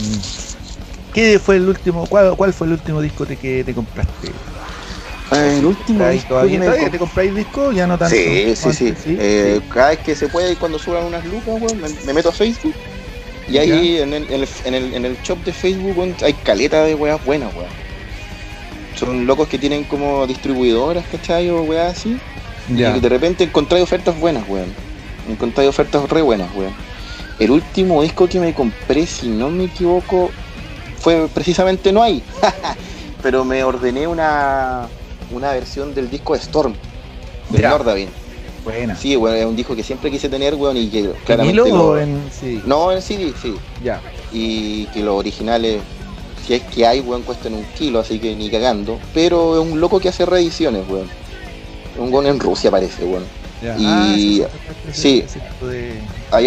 A: ¿qué fue el último, cuál, cuál, fue el último disco que te compraste?
B: Eh, el último
A: disco ¿Todavía, te compráis disco? Ya no tanto.
B: Sí, sí, sí. Eh, cada vez que se puede, cuando suban unas lucas, weón, me, meto a Facebook. Y ahí en el, en, el, en, el, en el shop de Facebook hay caleta de weas buenas, weón son locos que tienen como distribuidoras, ¿cachai? O weas así. Y de repente encontré ofertas buenas, weón. Encontré ofertas re buenas, weón. El último disco que me compré, si no me equivoco, fue precisamente No hay. Pero me ordené una, una versión del disco de Storm, de Nordavin.
A: Buena.
B: Sí, weón, es un disco que siempre quise tener, weón, y que claramente.
A: en CD?
B: No, en CD, sí.
A: Ya.
B: Y que los originales si es que hay, weón, cuestan un kilo, así que ni cagando. Pero es un loco que hace reediciones, weón. Un weón en Rusia parece, weón. Y ah, sí,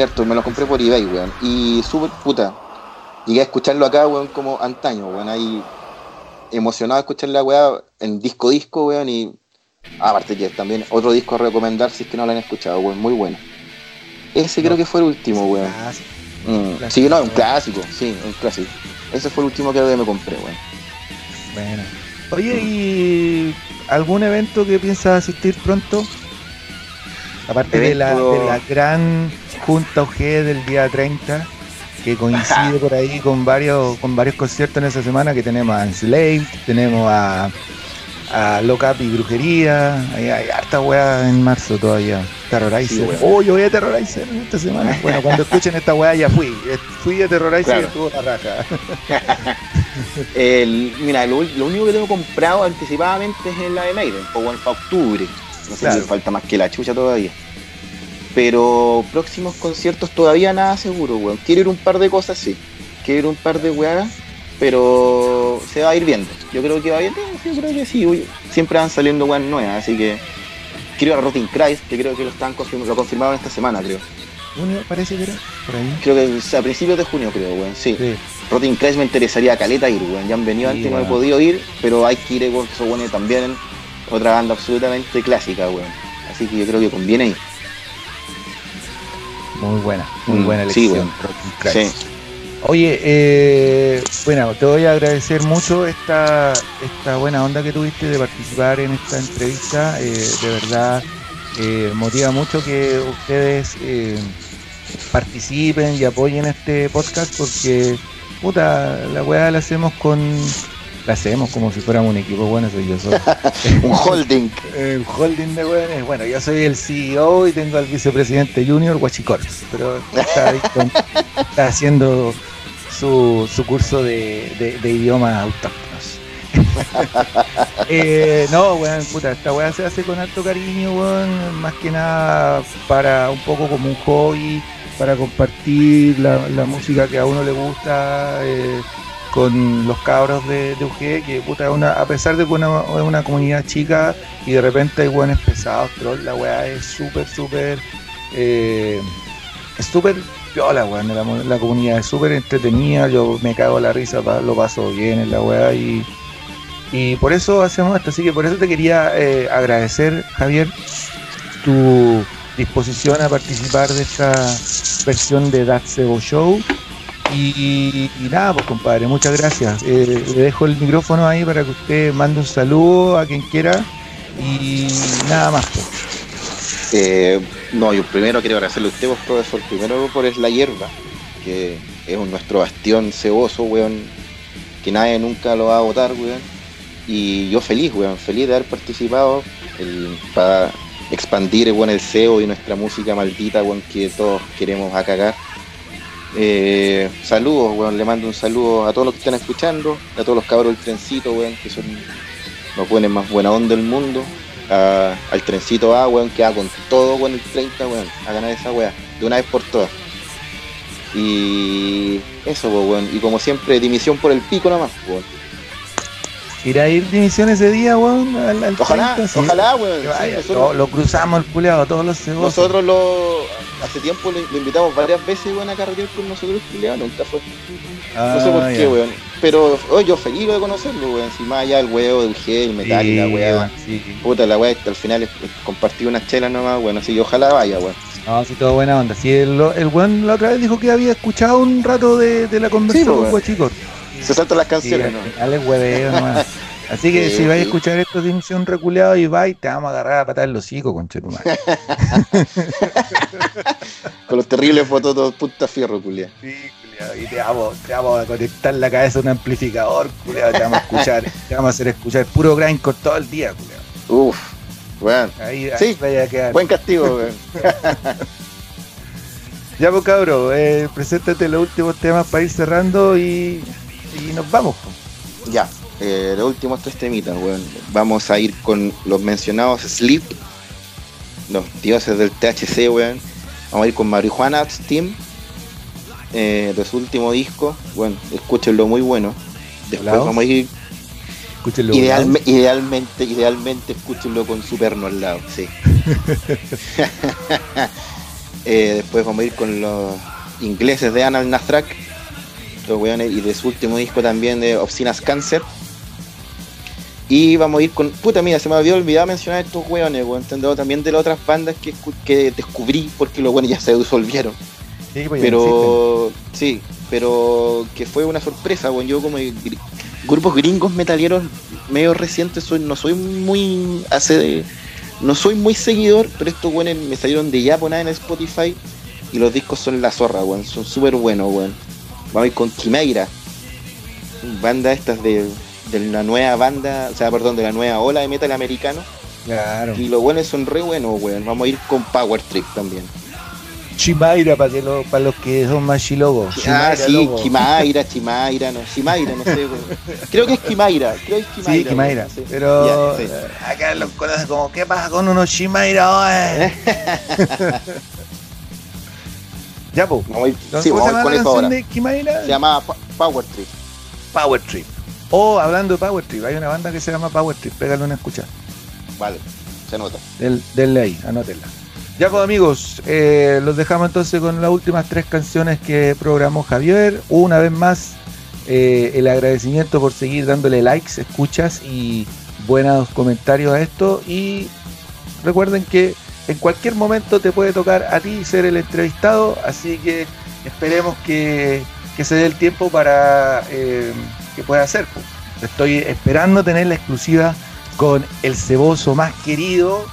B: harto, me lo compré por eBay, weón. Y súper puta. Llegué a escucharlo acá, weón, como antaño, weón. Ahí emocionado de escuchar la weá en disco disco, weón. Y aparte que también otro disco a recomendar si es que no lo han escuchado, weón. Muy bueno. Ese creo que fue el último, weón. Mm. Sí, no, un clásico, sí, un clásico. Ese fue el último que me compré, weón.
A: Bueno. Oye, ¿y algún evento que piensas asistir pronto? Aparte de la, de la gran junta OG del día 30, que coincide por ahí con varios, con varios conciertos en esa semana, que tenemos a Enslaved, tenemos a a Locap y Brujería. Hay, hay harta weá en marzo todavía. Terrorizer. oh, yo voy a Terrorizer esta semana. Bueno, cuando escuchen esta weá ya fui. Eh, fui a Terrorizer y estuvo la raja.
B: el, mira, lo, único que tengo comprado anticipadamente es la de Maiden, o para octubre. No sé si falta más que la chucha todavía. Pero próximos conciertos todavía nada seguro, weón. Quiero ir un par de cosas, sí. Quiero ir un par de weas pero se va a ir viendo. Yo creo que va bien, yo creo que sí, siempre van saliendo buenas nuevas, así que quiero a Rotting Christ, que creo que lo están lo confirmaron esta semana, creo.
A: ¿Junio parece que era? Por ahí.
B: Creo que a principios de junio, creo, weón, sí. sí. Rotting Christ me interesaría a caleta ir, weón. Ya han venido antes, no he podido ir, pero hay que ir, weón, que bueno también. Otra banda absolutamente clásica, weón. Así que yo creo que conviene ir.
A: Muy buena, muy mm, buena elección. Sí, Sí. Oye, eh, bueno, te voy a agradecer mucho esta, esta buena onda que tuviste de participar en esta entrevista. Eh, de verdad, eh, motiva mucho que ustedes eh, participen y apoyen este podcast porque, puta, la weá la hacemos con la hacemos como si fuéramos un equipo bueno, soy yo soy.
B: un holding.
A: un holding de weones. Bueno, yo soy el CEO y tengo al vicepresidente junior, Guachicorps, pero está, está haciendo su, su curso de, de, idiomas autóctonos. eh, no, weón, puta, esta weá se hace con alto cariño, weón, más que nada para un poco como un hobby, para compartir la, música que a uno le gusta. Eh, con los cabros de, de UG, que puta, una, a pesar de que una, es una comunidad chica y de repente hay buenos pesados, troll, la weá es súper, súper, eh, es súper piola, weón, la, comunidad es súper entretenida, yo me cago la risa, lo paso bien en la weá y, y por eso hacemos esto, así que por eso te quería eh, agradecer, Javier, tu disposición a participar de esta versión de That Sebo Show. Y, nada, pues compadre, muchas gracias. Eh, le dejo el micrófono ahí para que usted mande un saludo a quien quiera y nada más.
B: Pues. Eh, no, yo primero quiero agradecerle a usted, vos, profesor, primero por es la hierba, que es nuestro bastión ceboso, weón, que nadie nunca lo va a votar, weón. Y yo feliz, weón, feliz de haber participado para expandir bueno, el SEO y nuestra música maldita bueno, que todos queremos acagar. Eh, saludos, bueno, le mando un saludo a todos los que están escuchando, a todos los cabros del trencito, bueno, que son los buenos más buena onda del mundo, al trencito A, bueno, que va con todo bueno, el 30, bueno, a ganar esa weá, de una vez por todas. Y eso, bueno, y como siempre, dimisión por el pico nomás, bueno.
A: ¿Irá a ir dimisión ese día, weón?
B: ojalá, ojalá, weón.
A: lo, cruzamos el culeado, todos los
B: segundos. Nosotros lo. Hace tiempo lo, invitamos varias veces, weón, a carretear con nosotros, culeado, nunca fue. no sé por ah, qué, weón. Pero oh, yo feliz de conocerlo, weón. Si más allá el huevo del gel, el metal y la weá. Puta, la weá, al final es, compartir unas chelas nomás, bueno, así ojalá vaya, weón.
A: No, sí, todo buena onda. Sí, el, el weón la otra vez dijo que había escuchado un rato de, de la conversación con chicos.
B: Se saltan las canciones, ¿no?
A: Dale hueveo nomás. Así que si vais a escuchar esto un reculeado y vais, te vamos a agarrar a patar el hocico, con Con
B: los terribles fotos de punta fierro, culiado.
A: Sí, culiado. Y te vamos, te vamos a conectar la cabeza a un amplificador, culiado. Te vamos a escuchar, te vamos a hacer escuchar puro grindcore todo el día, culiado.
B: Uf, bueno. Ahí, sí, vaya a quedar. Buen castigo, weón.
A: ya, pues, cabro, eh, preséntate los últimos temas para ir cerrando y y nos vamos.
B: Ya, eh, los últimos tres temitas, weón. Vamos a ir con los mencionados Sleep, los dioses del THC, weón. Vamos a ir con Marijuana Steam, eh, de su último disco. Bueno, escúchenlo muy bueno. Después vamos a ir. idealmente, idealmente escúchenlo con Superno al lado, sí. eh, después vamos a ir con los ingleses de Anal Nathrak y de su último disco también de Obscinas Cancer. Y vamos a ir con. Puta, mira, se me había olvidado mencionar estos weones, weón. También de las otras bandas que, que descubrí porque los buenos ya se disolvieron. Sí, pues pero. Sí, pero que fue una sorpresa, weón. Yo, como grupos gringos metalieros medio recientes, soy, no soy muy. hace No soy muy seguidor, pero estos weones me salieron de ya por nada en Spotify. Y los discos son la zorra, weón. Son súper buenos, weón. Vamos a ir con Quimeira, banda estas de, la nueva banda, o sea, perdón, de la nueva ola de metal americano. Claro. Y los buenos son re buenos, weón. Vamos a ir con Power Trip también.
A: Chimaira para, que para los que son más chilogos.
B: Ah, sí, Chimaira, Chimaira, no, Chimaira, no sé. Weón. Creo que es Chimaira, creo que es Chimaira.
A: Sí, Chimaira. Pero eh, acá los conocen como, ¿qué pasa con unos Chimaira hoy? Ya, pues.
B: Sí, vamos a con eso ahora. De se llama Power Trip.
A: Power Trip. O hablando de Power Trip, hay una banda que se llama Power Trip. Pégale una escucha.
B: Vale, se nota.
A: Del, denle ahí, anótenla. Ya pues amigos, eh, los dejamos entonces con las últimas tres canciones que programó Javier. Una vez más, eh, el agradecimiento por seguir dándole likes, escuchas y buenos comentarios a esto. Y recuerden que en cualquier momento te puede tocar a ti ser el entrevistado, así que esperemos que, se dé el tiempo para eh, que pueda hacer. Estoy esperando tener la exclusiva con el ceboso más querido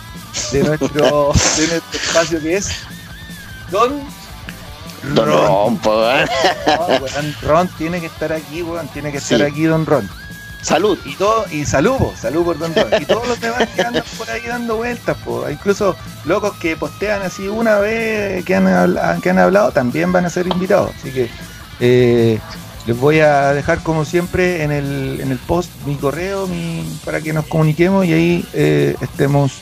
A: de nuestro, espacio que es Don Ron. Ron, tiene que estar aquí, weón. Tiene que estar aquí Don Ron.
B: Salud.
A: Y todo, y salud, salud por donde Y todos los demás que andan por ahí dando vueltas, incluso locos que postean así una vez que han, que han hablado, también van a ser invitados. Así que eh, les voy a dejar como siempre en el, en el post mi correo mi, para que nos comuniquemos y ahí eh, estemos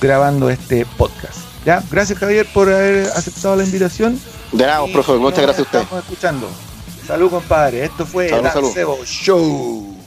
A: grabando este podcast. Ya, gracias Javier por haber aceptado la invitación.
B: De nada, profesor, muchas gracias a usted.
A: Estamos escuchando.
C: Salud, compadre. Esto fue el Show.